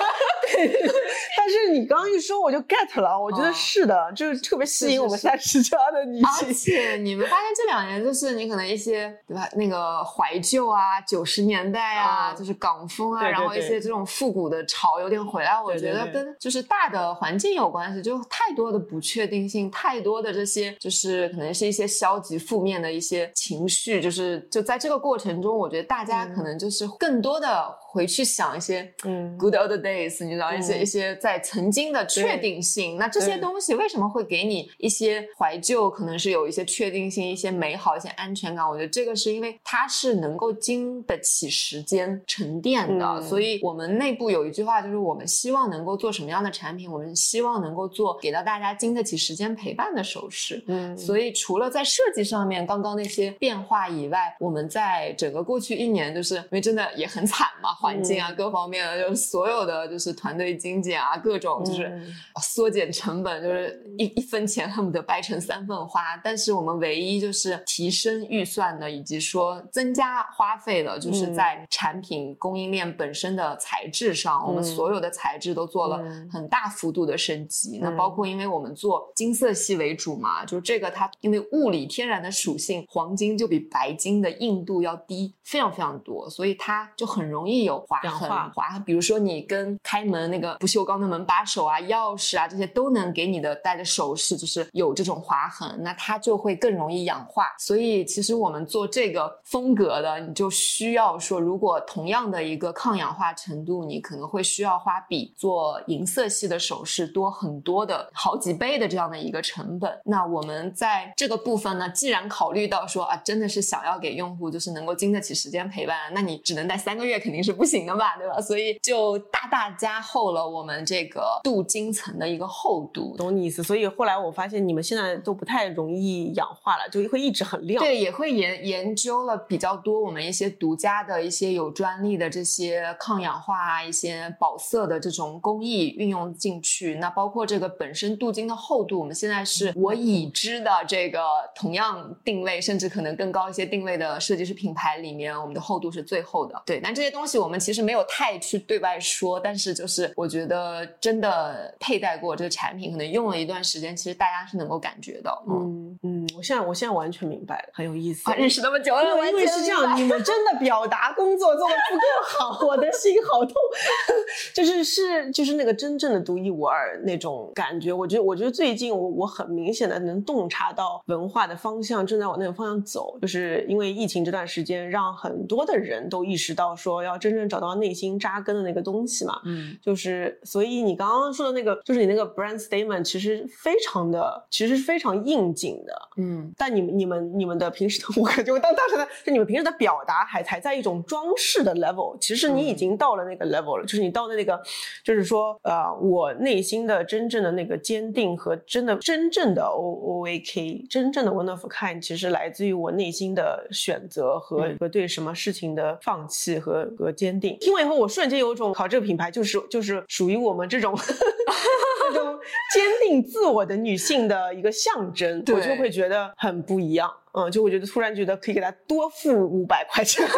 (laughs) 但是你刚刚一说，我就 get 了。我觉得是的，就是特别吸引我们三十加的女性。而且你们发现这两年，就是你可能一些对吧，那个怀旧啊，九十年代啊，就是港风啊，然后一些这种复古的潮有点回来。我觉得跟就是大的环境有关系，就太多的不确定性，太多的这些就是可能是一些消极负面的一些情绪，就是就在这个过程中，我觉得大家可能就是更多的。回去想一些嗯 good old days，你知道一些嗯一些在曾经的确定性。那这些东西为什么会给你一些怀旧？可能是有一些确定性、一些美好、一些安全感。我觉得这个是因为它是能够经得起时间沉淀的。嗯所以我们内部有一句话，就是我们希望能够做什么样的产品？我们希望能够做给到大家经得起时间陪伴的首饰。嗯，所以除了在设计上面刚刚那些变化以外，我们在整个过去一年，就是因为真的也很惨嘛，环境啊、嗯。各方面的，就是所有的就是团队精简啊，各种就是嗯。缩减成本，就是一一分钱恨不得掰成三份花。但是我们唯一就是提升预算的，以及说增加花费的，就是嗯。在产品供应链本身的材质上，我们嗯。所有的材质都做了嗯。很大幅度的升级。那嗯包括因为我们做金色系为主嘛，就是这个它因为物理天然的属性，黄金就比白金的硬度要低非常非常多，所以它就很容易有划痕。划痕，比如说你跟开门那个不锈钢的门把手啊、钥匙啊这些都能给你的戴的首饰就是有这种划痕，那它就会更容易氧化。所以其实我们做这个风格的，你就需要说，如果同样的一个抗氧化程度，你可能会需要花比做银色系的首饰多很多的好几倍的这样的一个成本。那我们在这个部分呢，既然考虑到说啊，真的是想要给用户就是能够经得起时间陪伴，那你只能戴三个月肯定是不行的吧，对吧？所以就大大加厚了我们这个镀金层的一个厚度。懂你意思。所以后来我发现你们现在都不太容易氧化了，就会一直很亮。对，也会研研究了比较多我们一些独家的一些有专利的这些抗氧化啊、一些保色的这种工艺运用进去。那包括这个本身镀金的厚度，我们现在是我已知的这个同样定位，甚至可能更高一些定位的设计师品牌里面，我们的厚度是最厚的。对，但这些东西我们其实没有太去对外说，但是就是我觉得真的佩戴过这个产品，可能用了一段时间，其实大家是能够感觉到，嗯。嗯嗯，我现在我现在完全明白了，很有意思。啊，认识那么久了，因为是这样，你们真的表达工作做的不够好，我的心好痛。(laughs) 就是是就是那个真正的独一无二那种感觉。我觉得我觉得最近我我很明显的能洞察到文化的方向正在往那个方向走，就是因为疫情这段时间，让很多的人都意识到说要真正找到内心扎根的那个东西嘛。嗯。就是，所以你刚刚说的那个，就是你那个 brand statement，其实非常的，其实是非常应景的。嗯。但你们、你们、你们的平时的，(laughs) 我感觉我当当时的，就你们平时的表达还还在一种装饰的 level，其实你已经到了那个 level 了，就是你到了那个，就是说，呃，我内心的真正的那个坚定和真的真正的 O O A K，真正的 wonderful kind，其实来自于我内心的选择和、嗯。和对什么事情的放弃和和坚定。听完以后，我瞬间有种考这个品牌就是就是属于我们这种 (laughs) 这种坚定自我的女性的一个象征，我就会觉得很不一样。嗯，就我觉得突然觉得可以给她多付五百块钱。(laughs)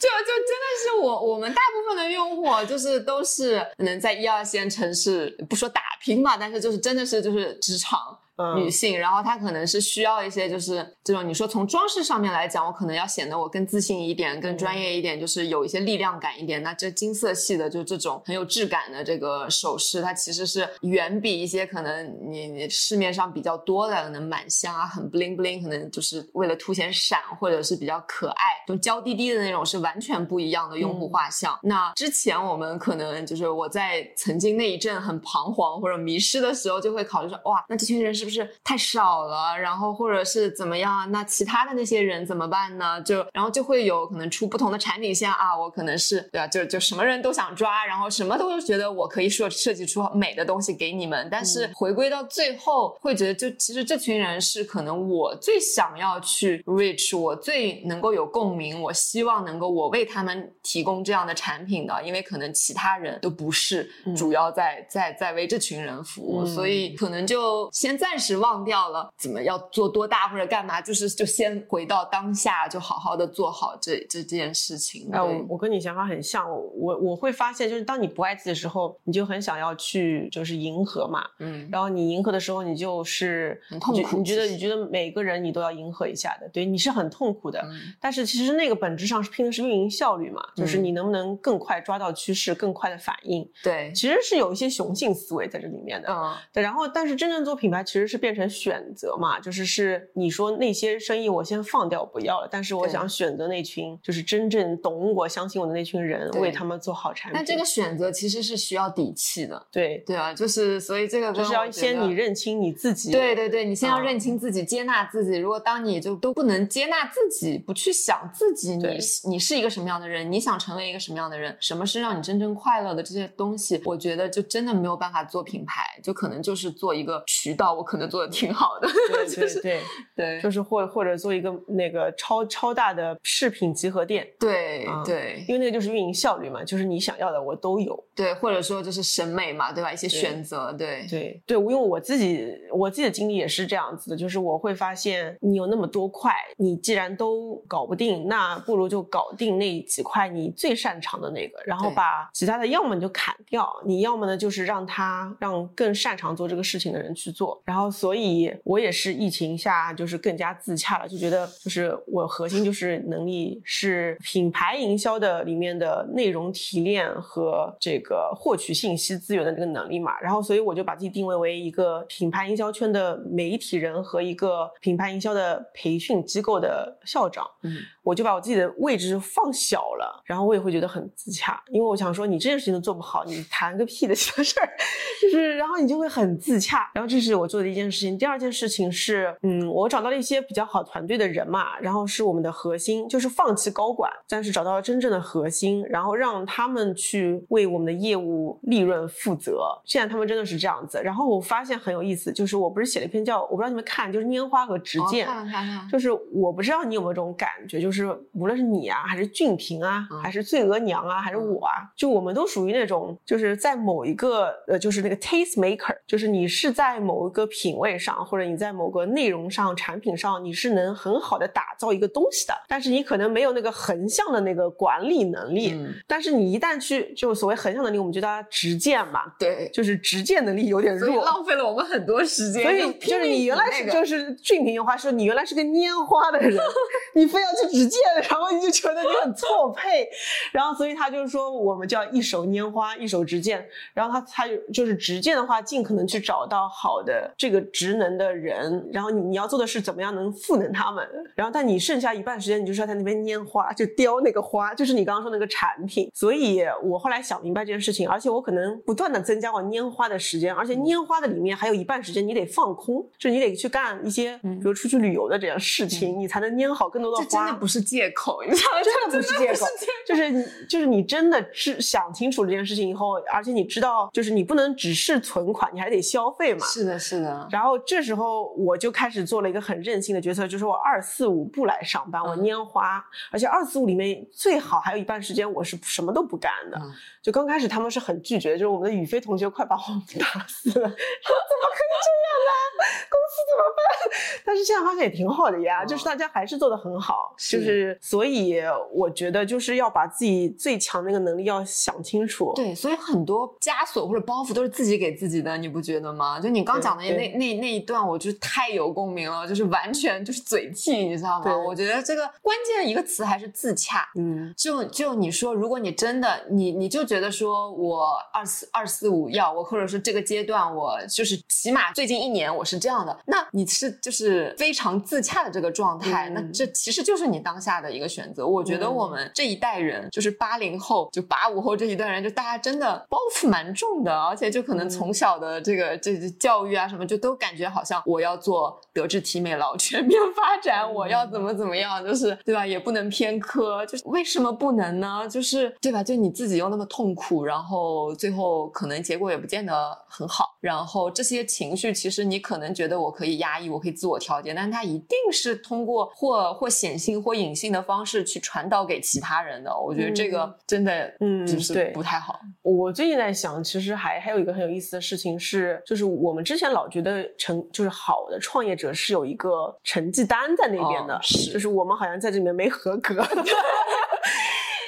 就就真的是我我们大部分的用户就是都是能在一二线城市，不说打拼吧，但是就是真的是就是职场。嗯女性，然后她可能是需要一些，就是这种你说从装饰上面来讲，我可能要显得我更自信一点，更专业一点，就是有一些力量感一点。那这金色系的，就这种很有质感的这个首饰，它其实是远比一些可能你你市面上比较多的，可能满镶啊，很 bling bling，可能就是为了凸显闪或者是比较可爱，就娇滴滴的那种，是完全不一样的用户画像。那之前我们可能就是我在曾经那一阵很彷徨或者迷失的时候，就会考虑说，哇，那这群人是不是太少了？然后或者是怎么样啊？那其他的那些人怎么办呢？就然后就会有可能出不同的产品线啊，我可能是对吧？就就什么人都想抓，然后什么都觉得我可以设设计出美的东西给你们，但是回归到最后，会觉得就其实这群人是可能我最想要去 reach，我最能够有共鸣，我希望能够我为他们提供这样的产品的，因为可能其他人都不是主要在、在在为这群人服务，嗯所以可能就先暂时忘掉了怎么要做多大或者干嘛，就是就先回到当下，就好好的做好这这这件事情。哎，我我跟你想法很像，我我我会发现，就是当你不爱自己的时候，你就很想要去就是迎合嘛，嗯，然后你迎合的时候，你就是很痛苦你觉得你觉得每个人你都要迎合一下的，对，你是很痛苦的。嗯但是其实那个本质上是拼的是运营效率嘛，就是嗯你能不能更快抓到趋势，更快的反应。对，其实是有一些雄性思维在这里面的。嗯，对。然后，但是真正做品牌其实是变成选择嘛，就是是你说那些生意我先放掉不要了，但是我想选择那群就是真正懂我、相信我的那群人，为他们做好产品。但这个选择其实是需要底气的，对，对啊，就是所以这个就是要先你认清你自己。对对对，你先要嗯认清自己，接纳自己。如果当你就都不能接纳自己，不去想自己，你对你是一个什么样的人，你想成为一个什么样的人，什么是让你真正快乐的这些东西，我觉得就真的没有办法做品牌，就可能就是做一个渠道，我可能做的挺好的。(laughs) 对就是对对，对就是或或者做一个那个超超大的饰品集合店，对嗯对因为那个就是运营效率嘛，就是你想要的我都有。对，或者说就是审美嘛，对吧？一些选择，对对对，因为我自己我自己的经历也是这样子的，就是我会发现你有那么多块，你既然都搞不定，那不如就搞定那几块你最擅长的那个，然后把其他的要么你就砍掉，你要么呢就是让他让更擅长做这个事情的人去做。然后，所以我也是疫情下就是更加自洽了，就觉得就是我核心就是能力是品牌营销的里面的内容提炼和这个获取信息资源的这个能力嘛。然后，所以我就把自己定位为一个品牌营销圈的媒体人和一个品牌营销的培训机构的校长。嗯，我就把我自己的位置放小了，然后我也会觉得很自洽，因为我想说你这件事情都做不好，你谈个屁的小事儿，(laughs) 就是然后你就会很自洽。然后这是我做的一件事情。第二件事情是，嗯，我找到了一些比较好团队的人嘛，然后是我们的核心，就是放弃高管，但是找到了真正的核心，然后让他们去为我们的业务利润负责。现在他们真的是这样子。然后我发现很有意思，就是我不是写了一篇叫我不知道你们看，就是拈花和执剑。哦看了看了，就是我不知道你有没有这种感觉，就是无论是你啊，还是俊平啊，嗯还是醉额娘啊，还是我啊，就我们都属于那种，就是在某一个呃，就是那个 taste maker，就是你是在某一个品味上，或者你在某个内容上、产品上，你是能很好的打造一个东西的，但是你可能没有那个横向的那个管理能力。嗯，但是你一旦去，就所谓横向能力，我们就叫它直剑嘛，对，就是直剑能力有点所以弱，浪费了我们很多时间。所以就是你原来是就是俊平的话说你原来是个拈花的人，(laughs) 你非要去执剑，然后你就觉得你很错配，然后所以他就是说我们叫一手拈花一手执剑，然后他他就就是执剑的话，尽可能去找到好的这个职能的人，然后你你要做的是怎么样能赋能他们，然后但你剩下一半时间你就是要在那边拈花，就雕那个花，就是你刚刚说那个产品，所以我后来想明白这件事情，而且我可能不断的增加我拈花的时间，而且拈花的里面还有一半时间你得放空，就你得去干一些，比如出去旅游的这样事情，你才能拈好更多的花。是借口，你知道吗？真的不是借口就是你，就是你真的是想清楚这件事情以后，而且你知道，就是你不能只是存款，你还得消费嘛。是的，是的，然后这时候我就开始做了一个很任性的决策，就是我二四五不来上班，我嗯拈花，而且二四五里面最好还有一半时间我是什么都不干的。嗯就刚开始他们是很拒绝，就是我们的宇飞同学快把我们打死了，(laughs) 说怎么可以这样呢？公司怎么办？(laughs) 但是现在发现也挺好的呀，嗯就是大家还是做的很好，是就是所以我觉得就是要把自己最强那个能力要想清楚。对，所以很多枷锁或者包袱都是自己给自己的，你不觉得吗？就你刚讲的那那那一段，我就太有共鸣了，就是完全就是嘴替，你知道吗？对我觉得这个关键一个词还是自洽。嗯，就就你说，如果你真的你你就觉得说我二四二四五要我，或者说这个阶段我就是起码最近一年我是这样的，那你是就是非常自洽的这个状态，嗯那这其实就是你当下的一个选择。我觉得嗯我们这一代人，就是八零后就八五后这一代人，就大家真的包袱蛮重的，而且就可能嗯从小的这个这这教育啊什么，就都感觉好像我要做德智体美劳全面发展，我要怎么怎么样，就是对吧？也不能偏科，就是为什么不能呢？就是对吧？就你自己又那么痛苦，然后最后可能结果也不见得很好，然后这些情绪其实你可能觉得我可以压抑，我可以自我调节，但是它一定是通过或或显性或隐性的方式去传导给其他人的。我觉得这个真的嗯就是对不太好。我最近在想，其实还还有一个很有意思的事情是，就是我们之前老觉得成就是好的创业者是有一个成绩单在那边的，哦是就是我们好像在这里面没合格。(laughs)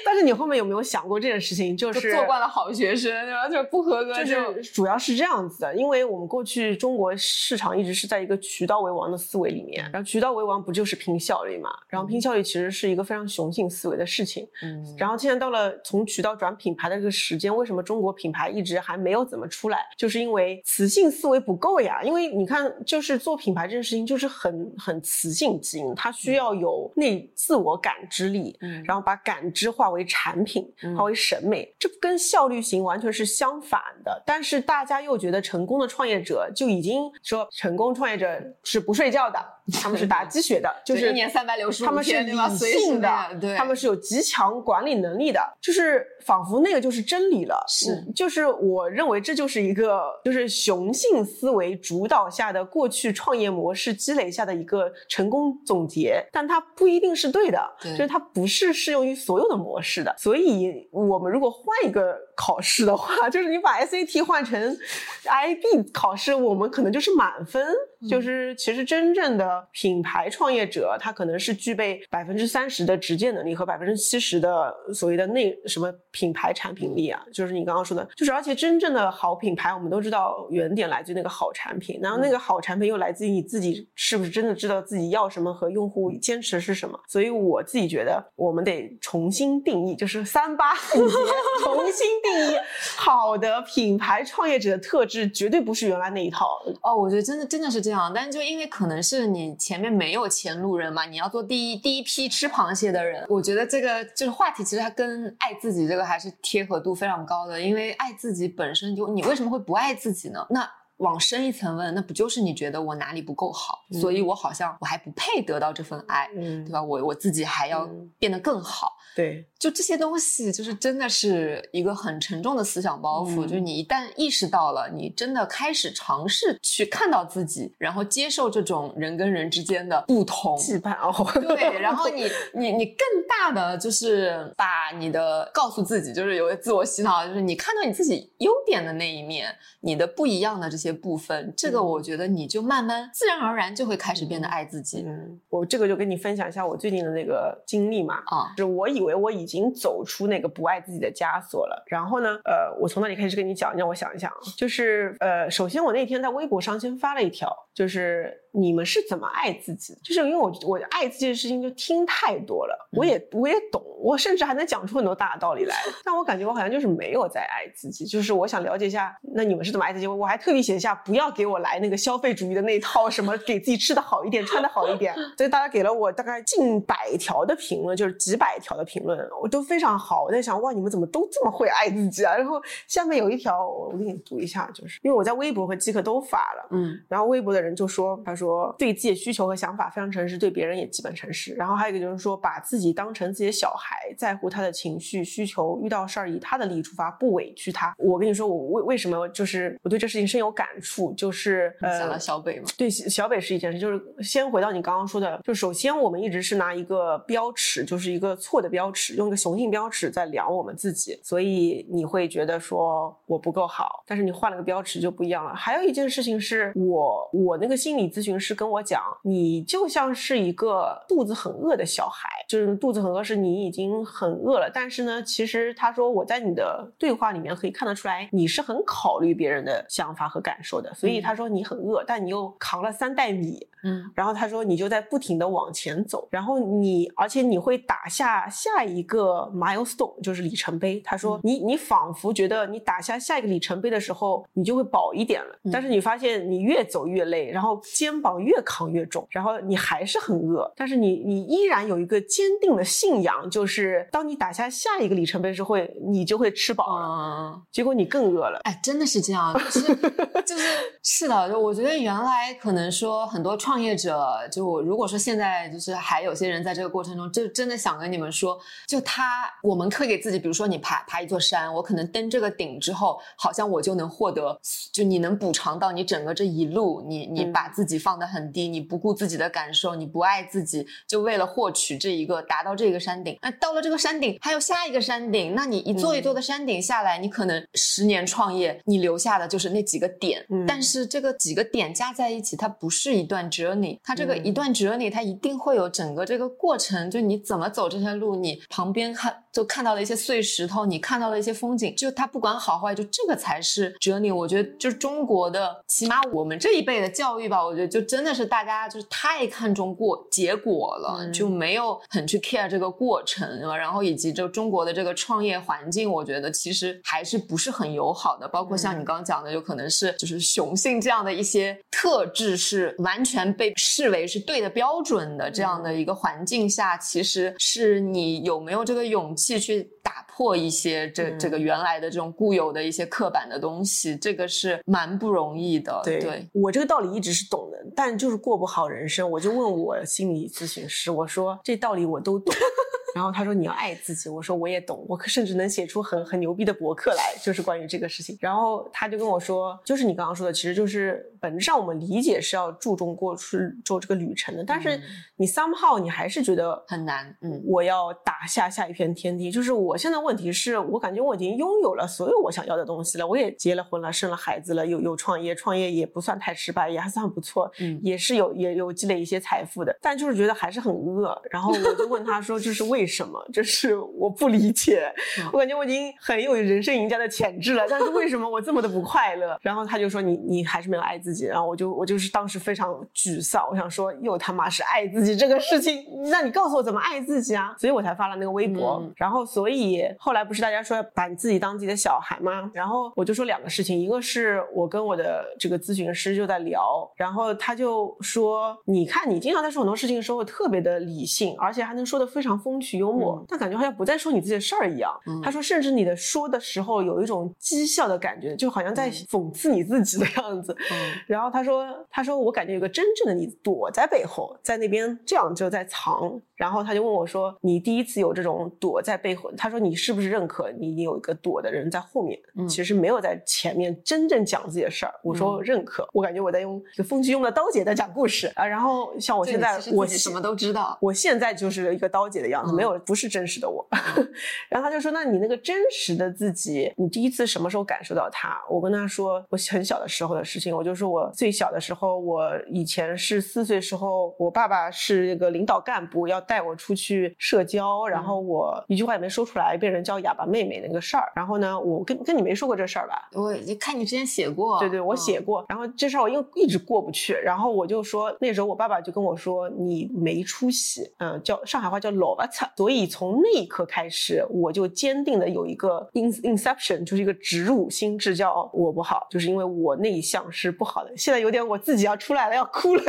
但但是你后面有没有想过这件事情？就是做惯了好学生，对吧？就是不合格，就是主要是这样子的，因为我们过去中国市场一直是在一个渠道为王的思维里面，然后渠道为王不就是拼效率嘛？然后拼效率其实是一个非常雄性思维的事情。嗯，然后现在到了从渠道转品牌的这个时间，为什么中国品牌一直还没有怎么出来？就是因为雌性思维不够呀。因为你看，就是做品牌这件事情就是很很雌性基因，它需要有内自我感知力，嗯，然后把感知化为产品，化为审美，这跟效率型完全是相反的。但是大家又觉得成功的创业者就已经说，成功创业者是不睡觉的。他们是打鸡血的，就是一年三百六十五他们是理性的，对，他们是有极强管理能力的，就是仿佛那个就是真理了。是，就是我认为这就是一个就是雄性思维主导下的过去创业模式积累下的一个成功总结，但它不一定是对的，就是它不是适用于所有的模式是的。所以我们如果换一个考试的话，(laughs) 就是你把 SAT 换成 IB 考试，我们可能就是满分。就是其实真正的品牌创业者，他可能是具备百分之三十的直接能力和百分之七十的所谓的内什么品牌产品力啊。就是你刚刚说的，就是而且真正的好品牌，我们都知道原点来自于那个好产品，然后那个好产品又来自于你自己是不是真的知道自己要什么和用户坚持是什么。所以我自己觉得我们得重新定义，就是三八 (laughs) 重新定义好的品牌创业者的特质，绝对不是原来那一套。哦，我觉得真的真的是这样。但就因为可能是你前面没有前路人嘛，你要做第一第一批吃螃蟹的人。我觉得这个就是话题，其实它跟爱自己这个还是贴合度非常高的。因为爱自己本身就，你为什么会不爱自己呢？那往深一层问，那不就是你觉得我哪里不够好，所以我好像我还不配得到这份爱，嗯对吧？我我自己还要变得更好。对，就这些东西，就是真的是一个很沉重的思想包袱。就是你一旦意识到了，你真的开始尝试去看到自己，然后接受这种人跟人之间的不同羁绊哦。对，然后你 (laughs) 你你更大的就是把你的告诉自己，就是有个自我洗脑，就是你看到你自己优点的那一面，你的不一样的这些部分，这个我觉得你就慢慢自然而然就会开始变得爱自己。嗯，我这个就跟你分享一下我最近的那个经历嘛。啊，就是我以。为我已经走出那个不爱自己的枷锁了，然后呢，呃，我从哪里开始跟你讲？让我想一想，就是呃，首先我那天在微博上先发了一条，就是。你们是怎么爱自己？就是因为我我爱自己的事情就听太多了，我也我也懂，我甚至还能讲出很多大道理来。但我感觉我好像就是没有在爱自己。就是我想了解一下，那你们是怎么爱自己？我还特地写一下，不要给我来那个消费主义的那套，什么给自己吃的好一点，穿的好一点。所以大家给了我大概近百条的评论，就是几百条的评论，我都非常好。我在想，哇，你们怎么都这么会爱自己啊？然后下面有一条，我给你读一下，就是因为我在微博和即刻都发了，嗯，然后微博的人就说，他说。说对自己的需求和想法非常诚实，对别人也基本诚实。然后还有一个就是说，把自己当成自己的小孩，在乎他的情绪需求，遇到事儿以他的利益出发，不委屈他。我跟你说，我为为什么就是我对这事情深有感触，就是呃，想到小北嘛，对小北是一件事，就是先回到你刚刚说的，就首先我们一直是拿一个标尺，就是一个错的标尺，用一个雄性标尺在量我们自己，所以你会觉得说我不够好，但是你换了个标尺就不一样了。还有一件事情是我我那个心理咨询。是跟我讲，你就像是一个肚子很饿的小孩，就是肚子很饿，是你已经很饿了。但是呢，其实他说我在你的对话里面可以看得出来，你是很考虑别人的想法和感受的。所以他说你很饿，但你又扛了三袋米。嗯，然后他说你就在不停的往前走，然后你而且你会打下下一个 milestone，就是里程碑。他说你你仿佛觉得你打下下一个里程碑的时候，你就会饱一点了。但是你发现你越走越累，然后肩膀越扛越重，然后你还是很饿，但是你你依然有一个坚定的信仰，就是当你打下下一个里程碑时，会你就会吃饱了。结果你更饿了。哎，真的是这样，就是 (laughs) 就是是的，就我觉得原来可能说很多创。创业者，就我如果说现在就是还有些人在这个过程中，就真的想跟你们说，就他，我们可以给自己，比如说你爬爬一座山，我可能登这个顶之后，好像我就能获得，就你能补偿到你整个这一路，你你把自己放。放得很低，你不顾自己的感受，你不爱自己，就为了获取这一个达到这个山顶。那到了这个山顶，还有下一个山顶，那你一座一座的山顶下来，你可能十年创业，你留下的就是那几个点。嗯但是这个几个点加在一起，它不是一段 journey，它这个一段 journey，它一定会有整个这个过程，就你怎么走这条路，你旁边看就看到了一些碎石头，你看到了一些风景，就它不管好坏，就这个才是 journey。我觉得就是中国的，起码我们这一辈的教育吧，我觉得就真的是大家就是太看重过结果了，嗯。就没有很去 care 这个过程，然后以及就中国的这个创业环境，我觉得其实还是不是很友好的，包括像你刚刚讲的，有可能是就是雄性这样的一些特质是完全被视为是对的标准的这样的一个环境下，其实是你有没有这个勇气去打破一些这这个原来的这种固有的一些刻板的东西，这个是蛮不容易的。对对，我这个道理一直是懂的，但就是过不好人生。我就问我心理咨询师，我说这道理我都懂。(laughs) 然后他说你要爱自己，我说我也懂，我甚至能写出很很牛逼的博客来，就是关于这个事情。然后他就跟我说，就是你刚刚说的，其实就是本质上我们理解是要注重过去做这个旅程的，但是嗯你 somehow 你还是觉得很难。嗯我要打下下一片天地。就是我现在问题是我感觉我已经拥有了所有我想要的东西了，我也结了婚了，生了孩子了，有有创业，创业也不算太失败，也还算不错，嗯也是有也有积累一些财富的，但就是觉得还是很饿。然后我就问他说，这是为什么？就是我不理解，嗯我感觉我已经很有人生赢家的潜质了，但是为什么我这么的不快乐？然后他就说你你还是没有爱自己，然后我就我就是当时非常沮丧，我想说又他妈是爱自己这个事情，那你告诉我怎么爱自己啊？所以我才发了那个微博。嗯然后所以后来不是大家说要把你自己当自己的小孩吗？然后我就说两个事情，一个是我跟我的这个咨询师就在聊，然后他就说，你看你经常在说很多事情的时候特别的理性，而且还能说的非常风趣幽默，嗯但感觉好像不再说你自己的事儿一样。嗯他说，甚至你的说的时候有一种讥笑的感觉，就好像在嗯讽刺你自己的样子。嗯然后他说：“他说我感觉有个真正的你躲在背后，在那边这样就在藏。”然后他就问我说：“你第一次有这种躲在背后？”他说：“你是不是认可你有一个躲的人在后面？嗯其实没有在前面真正讲自己的事儿。”我说：“认可。我感觉我在用一个风趣幽默的刀姐在讲故事啊。然后像我现在我什么都知道。我现在就是一个刀姐的样子，嗯没有不是真实的我。(laughs) 然后他就说：“那你那个真实的自己，你第一次什么时候感受到他？”我跟他说我很小的时候的事情，我就说我最小的时候，我以前是四岁时候，我爸爸是那个领导干部，要带我出去社交，然后我一句话也没说出来，被人叫哑巴妹妹那个事儿。然后呢，我跟跟你没说过这事儿吧？我就看你之前写过，对对，我嗯写过。然后这事儿我因为一直过不去，然后我就说那时候我爸爸就跟我说你没出息，嗯、叫上海话叫老巴擦。所以从那一刻开始，我就坚定的有一个 in inception，就是一个植入心智，叫我不好，就是因为我那一项是不好的。现在有点我自己要出来了，要哭了，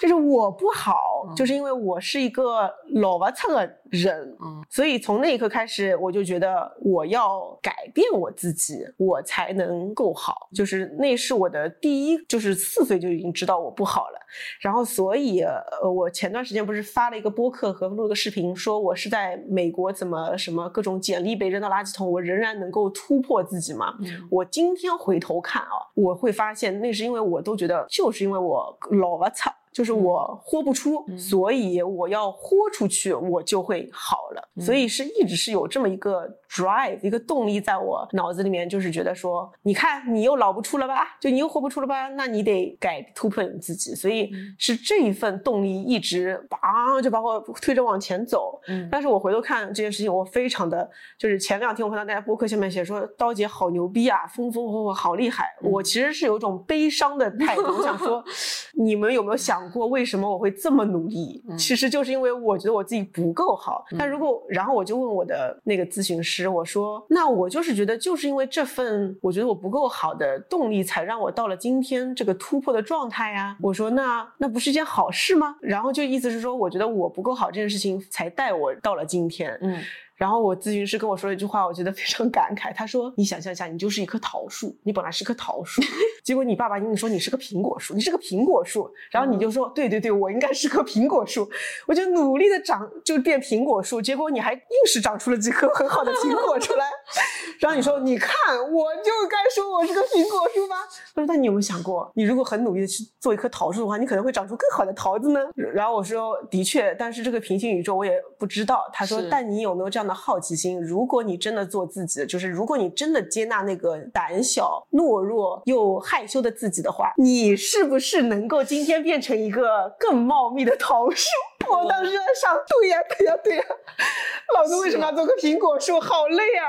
就是我不好，嗯就是因为我是一个老巴擦的人，嗯所以从那一刻开始，我就觉得我要改变我自己，我才能够好。就是那是我的第一，就是四岁就已经知道我不好了。然后，所以呃，我前段时间不是发了一个播客和录了个视频，说我是在美国怎么什么各种简历被扔到垃圾桶，我仍然能够突破自己嘛。嗯我今天回头看啊，我会发现那是因为我我都觉得，就是因为我老了操。就是我豁不出，嗯所以我要豁出去，我就会好了。嗯所以是一直是有这么一个 drive，一个动力在我脑子里面，就是觉得说，你看你又老不出了吧，就你又豁不出了吧，那你得改突破你自己。所以嗯是这一份动力一直啊就把我推着往前走。嗯但是我回头看这件事情，我非常的就是前两天我看到大家播客下面写说刀姐好牛逼啊，风风火火好厉害。嗯我其实是有一种悲伤的态度，我想说，(laughs) 你们有没有想过为什么我会这么努力？嗯其实就是因为我觉得我自己不够好。但如果然后我就问我的那个咨询师，我说，那我就是觉得就是因为这份我觉得我不够好的动力，才让我到了今天这个突破的状态呀。我说那那不是一件好事吗？然后就意思是说，我觉得我不够好这件事情才带我到了今天。嗯然后我咨询师跟我说了一句话，我觉得非常感慨。他说：“你想象一下，你就是一棵桃树，你本来是棵桃树，结果你爸爸跟你说你是个苹果树，你是个苹果树，然后你就说对对对，我应该是棵苹果树，我就努力的长，就变苹果树，结果你还硬是长出了几颗很好的苹果出来。(laughs) 然后你说，你看，我就该说我是个苹果树吗？他说，那你有没有想过，你如果很努力的去做一棵桃树的话，你可能会长出更好的桃子呢？然后我说，的确，但是这个平行宇宙我也不知道。他说，但你有没有这样好奇心？如果你真的做自己，就是如果你真的接纳那个胆小、懦弱又害羞的自己的话，你是不是能够今天变成一个更茂密的 (laughs) 桃树？我当时在想，对呀，对呀，对呀，老子为什么要做个苹果树？好累啊！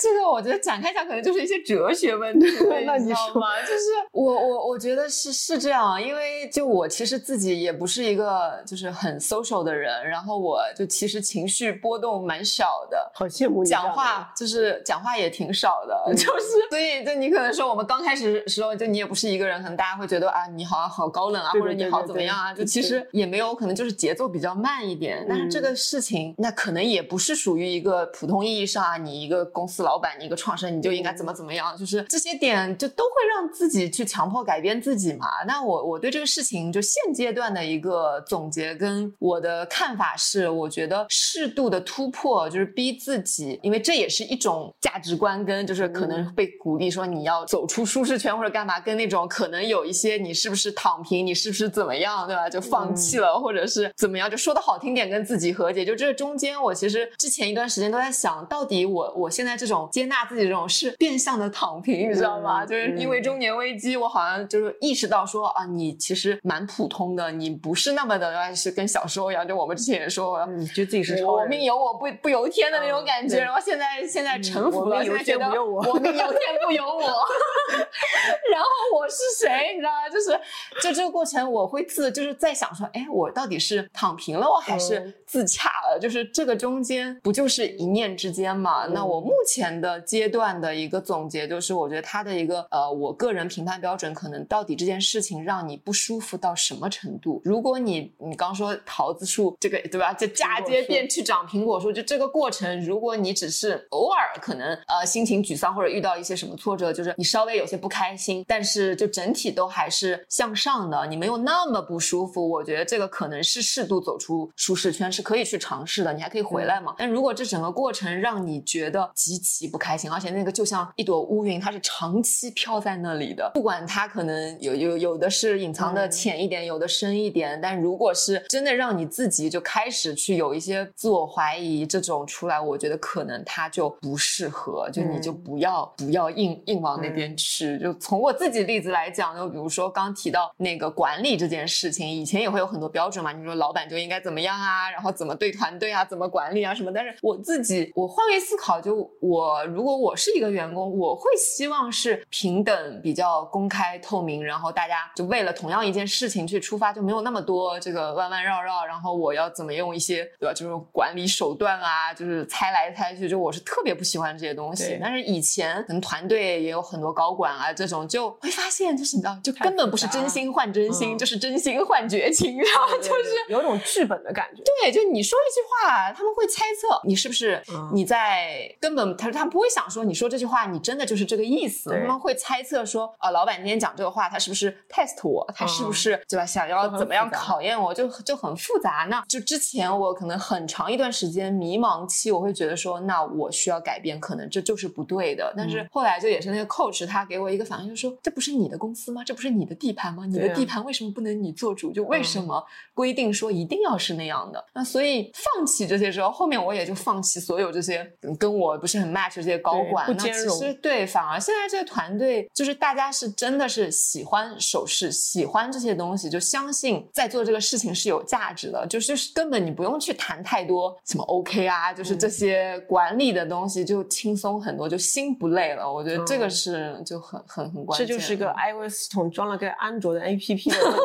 这个我觉得展开讲，可能就是一些哲学问题，那 (laughs) 你知道吗？就是我我我觉得是是这样，因为就我其实自己也不是一个就是很 social 的人，然后我就其实情绪波动蛮少的，好羡慕你。讲话就是讲话也挺少的，就是所以就你可能说我们刚开始时候就你也不是一个人，可能大家会觉得啊你好好高冷啊，或者你好怎么样啊，就其实也没有可能就是节奏比较慢一点，但是这个事情那可能也不是属于一个普通意义上啊，你一个公司老板，你一个创始人，你就应该怎么怎么样，就是这些点就都会让自己去强迫改变自己嘛。那我我对这个事情就现阶段的一个总结跟我的看法是，我觉得适度的突破就是逼自己，因为这也是一种价值观，跟就是可能被鼓励说你要走出舒适圈或者干嘛，跟那种可能有一些你是不是躺平，你是不是怎么样，对吧？就放弃了或者是怎么样，就说的好听点跟自己和解。就这中间，我其实之前一段时间都在想到底我我现在这种接纳自己这种是变相的躺平，你知道吗？就是因为中年危机，我好像就是意识到说啊，你其实蛮普通的，你不是那么的是跟小时候一样，就我们之前也说，嗯，觉得自己是我命由我不不由天的那种感觉。然后现在现在臣服了，现在觉得我命由天不由我。(laughs) 然后我是谁？你知道吗？就是就这个过程，我会自就是在想说，哎，我到底是躺平了，我还是自洽了？就是这个中间不就是一念之间嘛？那我目前的阶段的一个总结就是，我觉得他的一个呃，我个人评判标准，可能到底这件事情让你不舒服到什么程度？如果你你刚说桃子树这个对吧？就嫁接变去长苹果树，就这个过程，如果你只是偶尔可能呃心情沮丧或者遇到一些什么挫折，就是你稍微有些不开心，但是就整体都还是向上的，你没有那么不舒服，我觉得这个可能是适度走出舒适圈是可以去尝试的，你还可以回来嘛。但如果这整个过程让你觉得极其不开心，而且那个就像一朵乌云，它是长期飘在那里的，不管它可能有有有的是隐藏的浅一点，有的深一点，但如果是真的让你自己就开始去有一些自我怀疑这种出来，我觉得可能它就不适合，就你就不要不要硬硬往那边去。就从我自己例子来讲，就比如说刚提到那个管理这件事情，以前也会有很多标准嘛，你说老板就应该怎么样啊，然后怎么对团队啊，怎么管理啊什么，但是我自己我换位思考，就我如果我是一个员工，我会希望是平等、比较公开、透明，然后大家就为了同样一件事情去出发，就没有那么多这个弯弯绕绕，然后我要怎么用一些对吧，就是管理手段啊，就是猜来猜去，就我是特别不喜欢这些东西。但是以前可能团队也有很多高管啊，这种就会发现，就是你知道，就根本不是真心换真心，就是真心换绝情，然后就是有种剧本的感觉。对，就你说一句话，他们会猜测你是不是你在根本，他说他们不会想说你说这句话，你真的就是这个意思，他们会猜测说，啊，老板今天讲这个话，他是不是 test 我，他是不是对吧？想要怎么样考验我，就就很复杂呢。就之前我可能很长一段时间迷茫期，我会觉得说，那我需要改变，可能这就是不对的。但是后来就也是那个 coach 他给我一个反应，就说这不是你的公司吗？这不是你的地盘吗？你的地盘为什么不能你做主？就为什么规定说一定要是那样的？那所以放弃这些之后，后面我也就放弃所有这些跟我不是很 match 这些高管。不兼容。其实对，反而现在这个团队就是大家是真的是喜欢首饰，喜欢这些东西，就相信在做这个事情是有价值的。就是就是根本你不用去谈太多什么 OK 啊，就是这些管理的东西就轻松很多，就心不累了。我觉得这个是就很很很关键。这就是个 iOS 系统装了个安卓的 APP 的问题，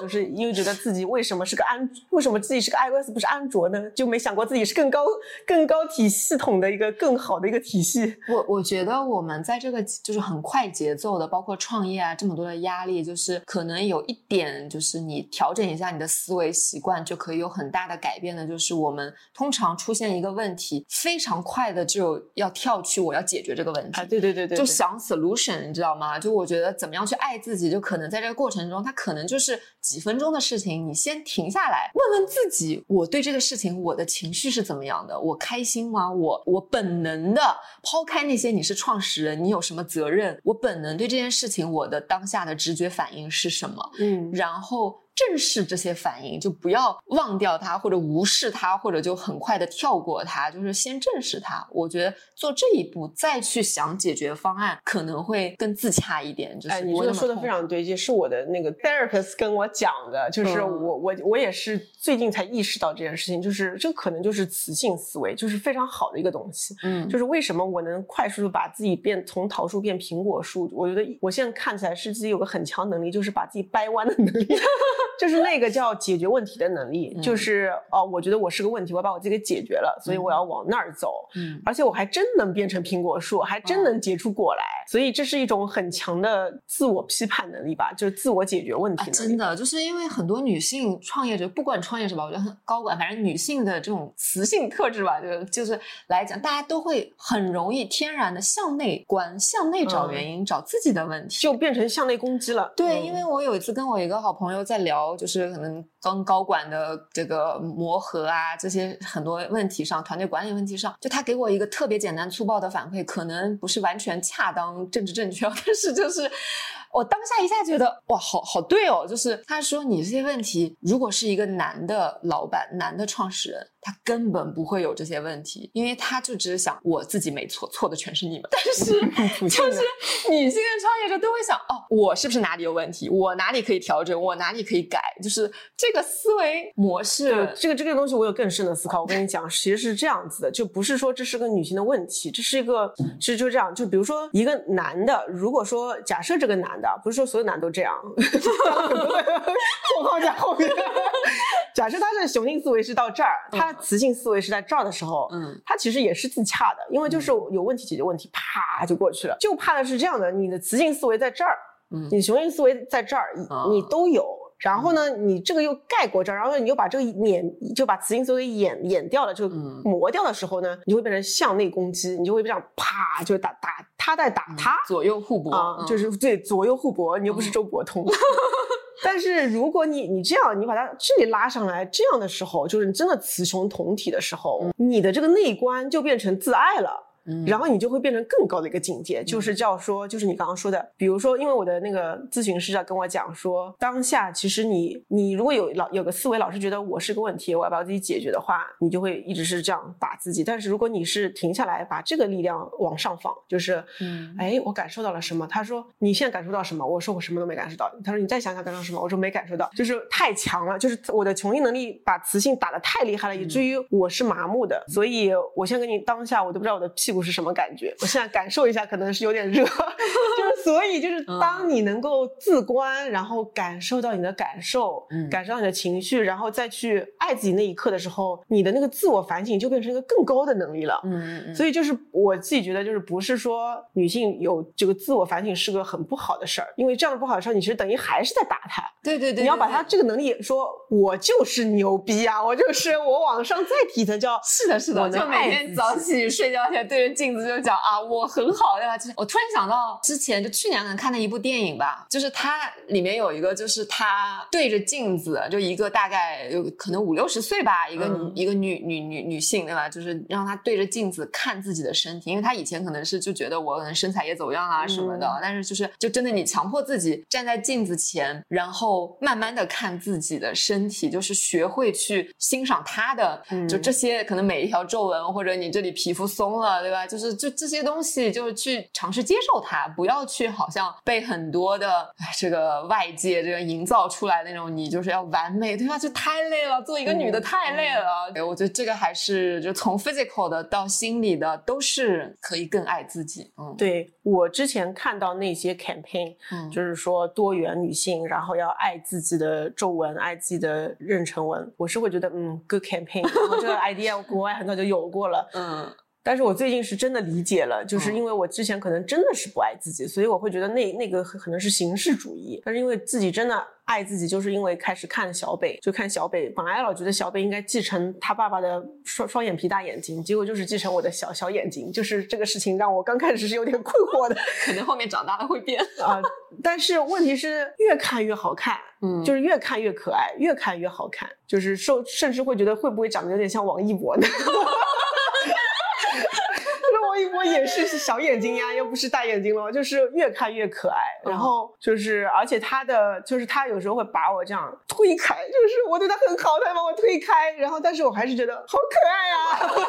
就是因为觉得自己为什么是个安，为什么自己是个 iOS 不是安卓呢？就没想过自己是更高更高体系统的一个更好的一个体系。我我觉得我们在这个就是很快节奏的，包括创业啊这么多的压力，就是可能有一点就是你调整一下你的思维习惯，就可以有很大的改变的。就是我们通常出现一个问题，非常快的就要跳去我要解决这个问题。啊，对对对对，就想 solution，你知道吗？就我觉得怎么样去爱自己，就可能在这个过程中，它可能就是几分钟的事情。你先停下来，问问自己，我对这个事情我的情绪是怎么样的？我开心吗？我我本能的抛开那些你是创始人，你有什么责任？我本能对这件事情，我的当下的直觉反应是什么？嗯，然后。正视这些反应，就不要忘掉它，或者无视它，或者就很快的跳过它，就是先正视它。我觉得做这一步，再去想解决方案，可能会更自洽一点。就是你这个说的非常对，也是我的那个 therapist 跟我讲的，就是我我我也是最近才意识到这件事情，就是这可能就是雌性思维，就是非常好的一个东西。嗯，就是为什么我能快速的把自己变从桃树变苹果树？我觉得我现在看起来是自己有个很强能力，就是把自己掰弯的能力。(laughs) 就是那个叫解决问题的能力，就是哦，我觉得我是个问题，我把我自己给解决了，所以我要往那儿走。嗯，而且我还真能变成苹果树，还真能结出果来，所以这是一种很强的自我批判能力吧，就是自我解决问题。真的，就是因为很多女性创业者，不管创业者吧，我觉得很高管，反正女性的这种雌性特质吧，就就是来讲，大家都会很容易天然的向内观，向内找原因，找自己的问题，就变成向内攻击了。对，因为我有一次跟我一个好朋友在聊，就是可能。跟高管的这个磨合啊，这些很多问题上，团队管理问题上，就他给我一个特别简单粗暴的反馈，可能不是完全恰当、政治正确，(laughs) 但是就是我当下一下觉得哇，好好对哦，就是他说你这些问题，如果是一个男的老板、男的创始人。他根本不会有这些问题，因为他就只是想我自己没错，错的全是你们。(laughs) 但是 (laughs) 就是女性的创业者都会想，哦，我是不是哪里有问题？我哪里可以调整？我哪里可以改？就是这个思维模式。这个这个东西我有更深的思考。我跟你讲，其实是这样子的，就不是说这是个女性的问题，这是一个，其实就这样。就比如说一个男的，如果说假设这个男的，不是说所有男都这样，括号在后面。假设他是雄性思维是到这儿，他雌性思维是在这儿的时候，嗯，他其实也是自洽的，因为就是有问题解决问题，啪就过去了。就怕的是这样的，你的雌性思维在这儿，嗯，你雄性思维在这儿，你都有。然后呢，你这个又盖过这儿，然后你又把这个碾，就把雌性思维掩掩掉了，就磨掉的时候呢，你就会变成向内攻击，你就会这样啪就打打他在打他，左右互搏啊，就是对左右互搏，你又不是周伯通。(laughs) 但是如果你你这样，你把它这里拉上来，这样的时候，就是你真的雌雄同体的时候，你的这个内观就变成自爱了。然后你就会变成更高的一个境界，就是叫说，就是你刚刚说的，比如说，因为我的那个咨询师在跟我讲说，当下其实你你如果有老有个思维，老是觉得我是个问题，我要把自己解决的话，你就会一直是这样打自己。但是如果你是停下来，把这个力量往上放，就是，嗯，哎，我感受到了什么？他说你现在感受到什么？我说我什么都没感受到。他说你再想想感受什么？我说没感受到，就是太强了，就是我的穷尽能力把雌性打得太厉害了，以至于我是麻木的。所以我现在跟你当下，我都不知道我的屁股。是什么感觉？我现在感受一下，可能是有点热，(laughs) 就是 (laughs) 所以就是当你能够自观，然后感受到你的感受，感受到你的情绪，然后再去爱自己那一刻的时候，你的那个自我反省就变成一个更高的能力了。嗯嗯。所以就是我自己觉得，就是不是说女性有这个自我反省是个很不好的事儿，因为这样的不好的事儿，你其实等于还是在打他。对对对。你要把他这个能力说，我就是牛逼啊，我就是我往上再提层叫是的是的，我就每天早起睡觉前对着。镜子就讲啊，我很好，对吧？就是我突然想到之前就去年可能看的一部电影吧，就是它里面有一个，就是他对着镜子，就一个大概有可能五六十岁吧，一个女一个女女女女性，对吧？就是让她对着镜子看自己的身体，因为她以前可能是就觉得我可能身材也走样啊什么的，但是就是就真的你强迫自己站在镜子前，然后慢慢的看自己的身体，就是学会去欣赏她的，就这些可能每一条皱纹或者你这里皮肤松了，对。对吧？就是就这些东西，就是去尝试接受它，不要去好像被很多的这个外界这个营造出来的那种你就是要完美，对吧？就太累了，做一个女的太累了。对，我觉得这个还是就从 physical 的到心理的都是可以更爱自己。嗯，对我之前看到那些 campaign，嗯就是说多元女性，然后要爱自己的皱纹，爱自己的妊娠纹，我是会觉得嗯 good campaign，然后这个 (laughs) idea 国外很早就有过了。嗯但是我最近是真的理解了，就是嗯因为我之前可能真的是不爱自己，所以我会觉得那那个可能是形式主义。但是因为自己真的爱自己，就是因为开始看小北，就看小北。本来老觉得小北应该继承他爸爸的双双眼皮大眼睛，结果就是继承我的小小眼睛。就是这个事情让我刚开始是有点困惑的 (laughs) 可能后面长大了会变。啊、但是问题是越看越好看。嗯就是越看越可爱，越看越好看，就是受甚至会觉得会不会长得有点像王一博呢？(laughs) 那王一博也是是小眼睛呀，(laughs) 又不是大眼睛了，就是越看越可爱。然后就是，而且他的就是他有时候会把我这样推开，就是我对他很好，他把我推开，然后但是我还是觉得好可爱啊。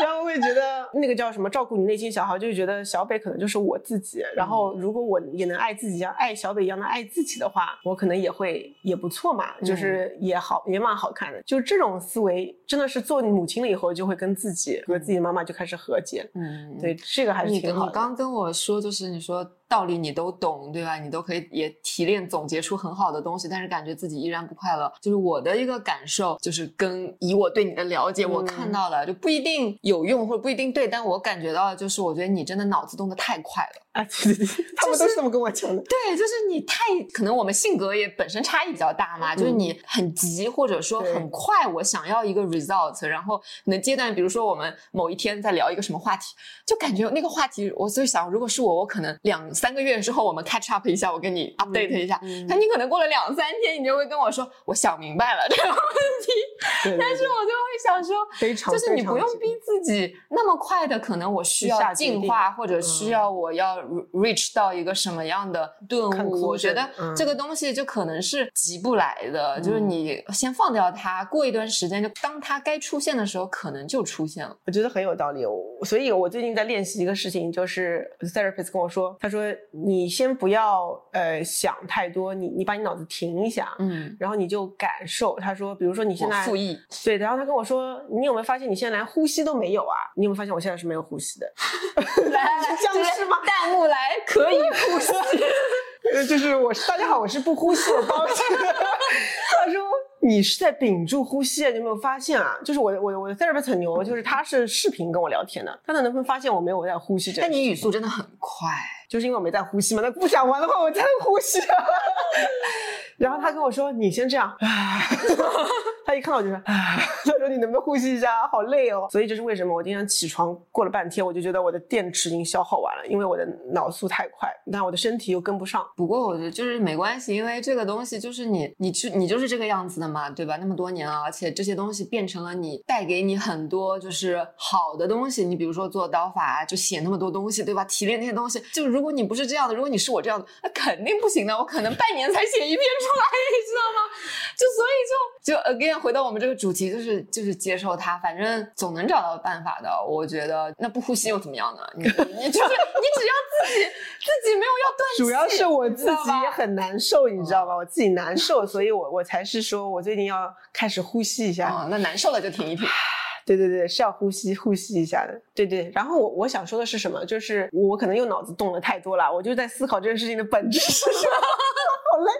(laughs) 然后会觉得那个叫什么照顾你内心小孩，就会觉得小北可能就是我自己。然后如果我也能爱自己，像爱小北一样的爱自己的话，我可能也会也不错嘛，就是也好也蛮好看的。就是这种思维，真的是做母亲了以后，就会跟自己和自己的妈妈就开始和解。嗯，对，这个还挺好的。你刚跟我说，就是你说道理你都懂，对吧？你都可以也提炼总结出很好的东西，但是感觉自己依然不快乐。就是我的一个感受，就是跟以我对你的了解，我看嗯到了就不一定有用或者不一定对，但我感觉到就是，我觉得你真的脑子动得太快了。啊，对对对，他们都是这么跟我讲的。对，就是你太可能我们性格也本身差异比较大嘛，就是你很急或者说很快，我想要一个 result，然后可能阶段，比如说我们某一天在聊一个什么话题，就感觉那个话题，我就想，如果是我，我可能两三个月之后我们 catch up 一下，我跟你 update 一下，嗯但你可能过了两三天，你就会跟我说，我想明白了这个问题，对对 (laughs) 但是我就会想说，非常就是你不用逼自己那么快的，可能我需要进化，或者需嗯要我要 reach 到一个什么样的顿悟。我觉得嗯这个东西就可能是急不来的，就是嗯你先放掉它，过一段时间，就当它该出现的时候，可能就出现了。我觉得很有道理，哦所以我最近在练习一个事情，就是 therapist 跟我说，他说你先不要呃想太多，你你把你脑子停一下，嗯，然后你就感受。他说，比如说你现在我复议，对，然后他跟我说，你有没有发现你现在连呼吸都没有啊？你有没有发现我现在是没有呼吸的？来 (laughs) 来来，(laughs) 僵尸吗弹幕来可以呼吸。(laughs) 呃，就是我是大家好，我是不呼吸的包子。他说你是在屏住呼吸，你有没有发现啊？就是我我我的 therapist 很牛，就是他是视频跟我聊天的，他能不能发现我没有在呼吸但？你语速真的很快，就是因为我没在呼吸嘛，那不想玩的话我才能呼吸啊。(laughs) 然后他跟我说：“你先这样。(laughs) ”他一看到我就说：“啊。”他说：“你能不能呼吸一下？好累哦。”所以这是为什么我今天起床过了半天，我就觉得我的电池已经消耗完了，因为我的脑速太快，但我的身体又跟不上。不过我觉得就是没关系，因为这个东西就是你，你去你就是这个样子的嘛，对吧？那么多年了，而且这些东西变成了你带给你很多就是好的东西。你比如说做刀法啊，就写那么多东西，对吧？提炼那些东西，就如果你不是这样的，如果你是我这样的，那肯定不行的。我可能半年才写一篇出来，(laughs) 你知道吗？就所以就就 again 回到我们这个主题，就是就是接受它，反正总能找到办法的。我觉得那不呼吸又怎么样呢？你你就是你只要自己自己没有要断气，主要是我自己也很难受，你知道吧？我自己难受，所以我我才是说我最近要开始呼吸一下。哦，那难受了就停一停。(sighs) (laughs) 对对对，是要呼吸呼吸一下的。对对，然后我我想说的是什么？就是我可能又脑子动了太多了，我就在思考这件事情的本质是什么，(laughs) 好累。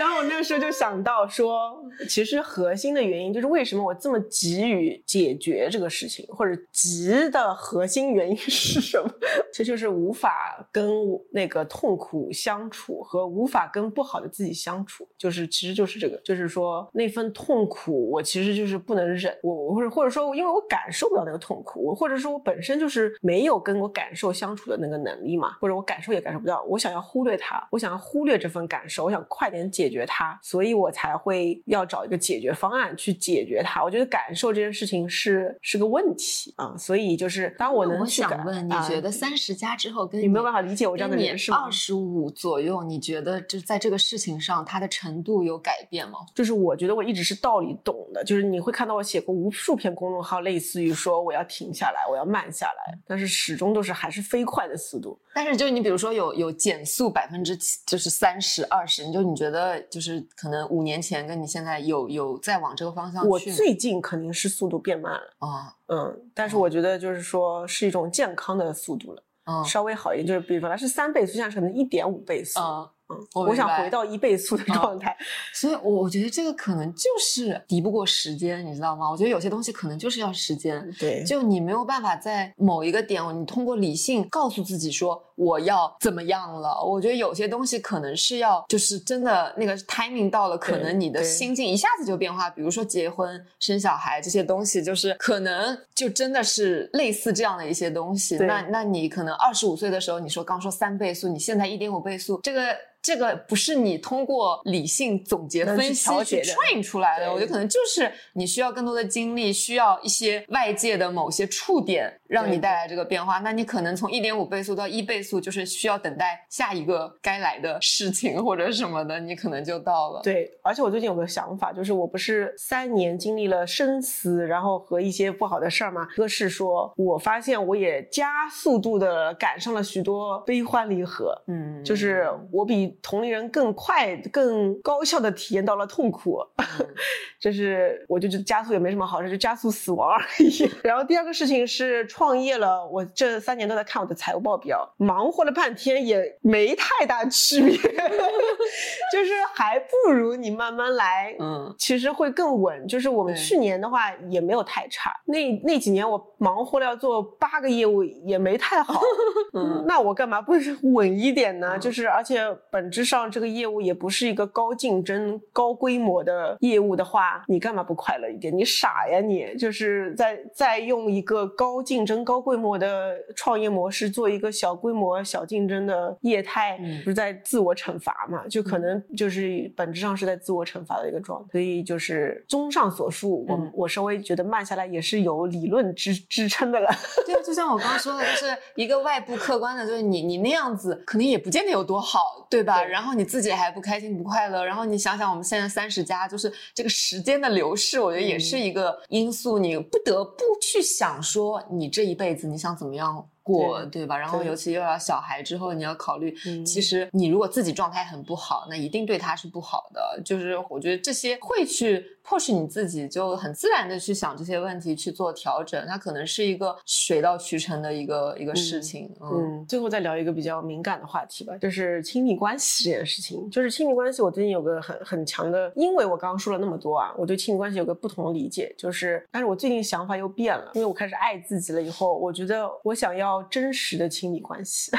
然后我那个时候就想到说，其实核心的原因就是为什么我这么急于解决这个事情，或者急的核心原因是什么？(laughs) 这就是无法跟那个痛苦相处和无法跟不好的自己相处，就是其实就是这个，就是说那份痛苦我其实就是不能忍，我我或者或者说因为我感受不到那个痛苦，或者说我本身就是没有跟我感受相处的那个能力嘛，或者我感受也感受不到，我想要忽略它，我想要忽略这份感受，我想快点解决它，所以我才会要找一个解决方案去解决它。我觉得感受这件事情是是个问题啊，所以就是当我能我去感想问，你啊觉得三十加之后跟你没有办法理解我这样的跟你人是吗二？十五左右，你觉得就在这个事情上，它的程度有改变吗？就是我觉得我一直是道理懂的，就是你会看到我写过无数篇公众号，类似于说我要停下来，我要慢下来，但是始终都是还是飞快的速度。但是就是你比如说有有减速百分之就是三十二十，你就你觉得就是可能五年前跟你现在有有在往这个方向我去我最近肯定是速度变慢了，啊嗯，但是我觉得就是说是一种健康的速度了，嗯稍微好一点，就是比如本来是三倍速，现在可能一点五倍速。嗯，嗯，我我想回到一倍速的嗯状态。所以我我觉得这个可能就是敌不过时间，你知道吗？我觉得有些东西可能就是要时间。对，就你没有办法在某一个点，你通过理性告诉自己说我要怎么样了。我觉得有些东西可能是要，就是真的那个 timing 到了，可能你的心境一下子就变化。比如说结婚、生小孩这些东西，就是可能就真的是类似这样的一些东西。那那你可能二十五岁的时候，你说刚说三倍速，你现在一点五倍速，这个。这个不是你通过理性总结分析去 train 出来的，我觉得可能就是你需要更多的精力，需要一些外界的某些触点让你带来这个变化。那你可能从一点五倍速到一倍速，就是需要等待下一个该来的事情或者什么的，你可能就到了。对，而且我最近有个想法，就是我不是三年经历了生死，然后和一些不好的事儿嘛。一个是说，我发现我也加速度的赶上了许多悲欢离合，嗯，就是我比同龄人更快、更高效的体验到了痛苦。嗯 (laughs) 就是我就觉得加速也没什么好事，就加速死亡而已。(laughs) 然后第二个事情是创业了，我这三年都在看我的财务报表，忙活了半天也没太大区别，(laughs) 就是还不如你慢慢来。嗯其实会更稳，就是我们去年的话也没有太差，那那几年我忙活了要做八个业务也没太好，(laughs) 嗯那我干嘛不是 (laughs) 稳一点呢？嗯就是而且本质上这个业务也不是一个高竞争、高规模的业务的话，你干嘛不快乐一点？你傻呀你！就是在在用一个高竞争、高规模的创业模式做一个小规模、小竞争的业态，嗯不是在自我惩罚嘛？就可能就是本质上是在自我惩罚的一个状态。所以就是综上所述，我、嗯我稍微觉得慢下来也是有理论支支撑的了。(laughs) 对，就像我刚刚说的，就是一个外部客观的，就是你你那样子可能也不见得有多好，对吧？对然后你自己还不开心不快乐，然后你想想我们现在三十加，就是这个时间的流逝，我觉得也是一个因素，你不得不去想说你这一辈子你想怎么样。过对对吧？然后尤其又要小孩之后，你要考虑，嗯其实你如果自己状态很不好，那一定对他是不好的。就是我觉得这些会去迫使你自己就很自然的去想这些问题，去做调整，它可能是一个水到渠成的一个一个事嗯情。嗯嗯，最后再聊一个比较敏感的话题吧，就是亲密关系这件事情。就是亲密关系，我最近有个很很强的，因为我刚刚说了那么多啊，我对亲密关系有个不同的理解，就是，但是我最近想法又变了，因为我开始爱自己了以后，我觉得我想要真实的亲密关系，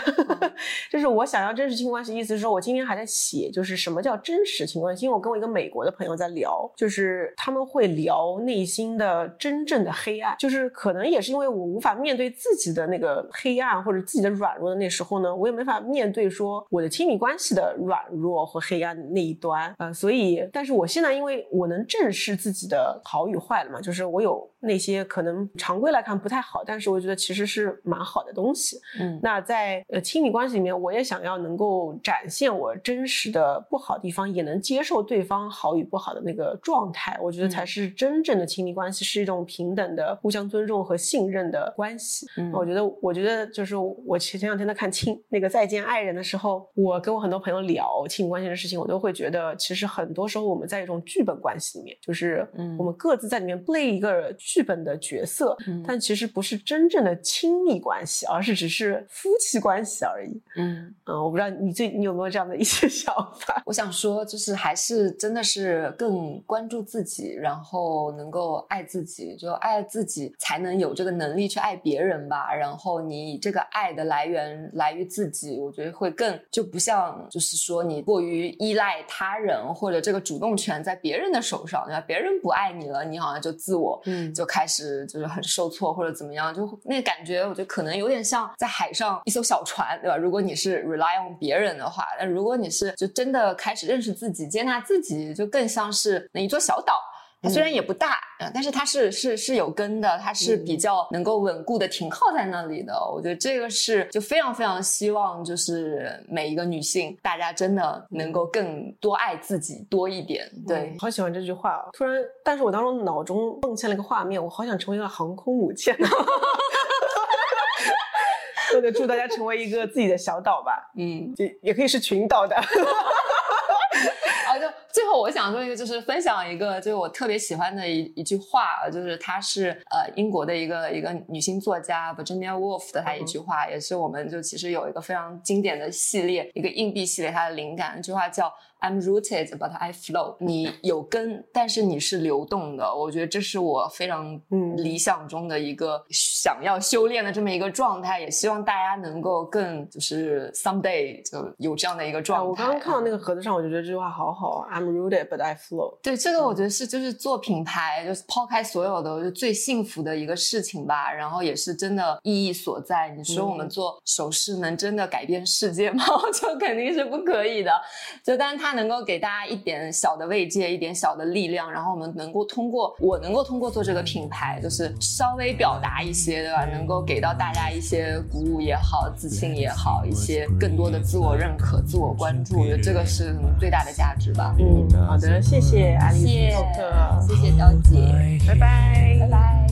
(laughs) 就是我想要真实亲密关系，意思是说我今天还在写，就是什么叫真实亲密关系？因为我跟我一个美国的朋友在聊，就是他们会聊内心的真正的黑暗，就是可能也是因为我无法面对自己的那个黑暗或者自己的软弱的那时候呢，我也没法面对说我的亲密关系的软弱和黑暗那一端，呃，所以，但是我现在因为我能正视自己的好与坏了嘛，就是我有那些可能常规来看不太好，但是我觉得其实是蛮好的东西，嗯那在呃亲密关系里面，我也想要能够展现我真实的不好地方，也能接受对方好与不好的那个状态。我觉得才嗯是真正的亲密关系，是一种平等的、互相尊重和信任的关系。嗯我觉得，我觉得就是我前前两天在看亲那个《再见爱人》的时候，我跟我很多朋友聊亲密关系的事情，我都会觉得，其实很多时候我们在一种剧本关系里面，就是嗯我们各自在里面 play 一个剧本的角色，嗯但其实不是真正的亲密关系，而是只是夫妻关系而已。嗯，嗯，我不知道你最你有没有这样的一些 (laughs) 想法？我想说，就是还是真的是更关注自己，然后能够爱自己，就爱自己才能有这个能力去爱别人吧。然后你这个爱的来源来于自己，我觉得会更就不像就是说你过于依赖他人或者这个主动权在别人的手上，对吧？别人不爱你了，你好像就自我嗯就就开始就是很受挫或者怎么样，就那感觉，我觉得可能有点像在海上一艘小船，对吧？如果你是 rely on 别人的话，那如果你是就真的开始认识自己、接纳自己，就更像是那一座小岛。它虽然也不大，但是它是是是有根的，它是比较能够稳固的停靠在那里的。我觉得这个是就非常非常希望，就是每一个女性，大家真的能够更多爱自己多一点。对，好喜欢这句话。突然，但是我当中脑中蹦现了一个画面，我好想成为一个航空母舰。(laughs) 那就祝大家成为一个自己的小岛吧。嗯，也也可以是群岛的。最后，我想说一个，就是分享一个，就是我特别喜欢的一一句话，就是她是呃英国的一个一个女性作家 Virginia Woolf 的她一句话，也是我们就其实有一个非常经典的系列，一个硬币系列，它的灵感，那句话叫。I'm rooted, but I flow。你有根，但是你是流动的。我觉得这是我非常理想中的一个想要修炼的这么一个状态，也希望大家能够更就是 someday 就有这样的一个状态。我刚刚看到那个盒子上，我就觉得这句话好好。I'm rooted, but I flow。对，这个我觉得是就是做品牌，就是抛开所有的，就最幸福的一个事情吧。然后也是真的意义所在。你说我们做首饰能真的改变世界吗？(laughs) 就肯定是不可以的。就但是它。能够给大家一点小的慰藉，一点小的力量，然后我们能够通过我能够通过做这个品牌，就是稍微表达一些，对吧？能够给到大家一些鼓舞也好，自信也好，一些更多的自我认可、自我关注，我觉得这个是最大的价值吧。嗯，好的，谢谢阿丽谢谢谢谢刀姐，拜拜，拜拜。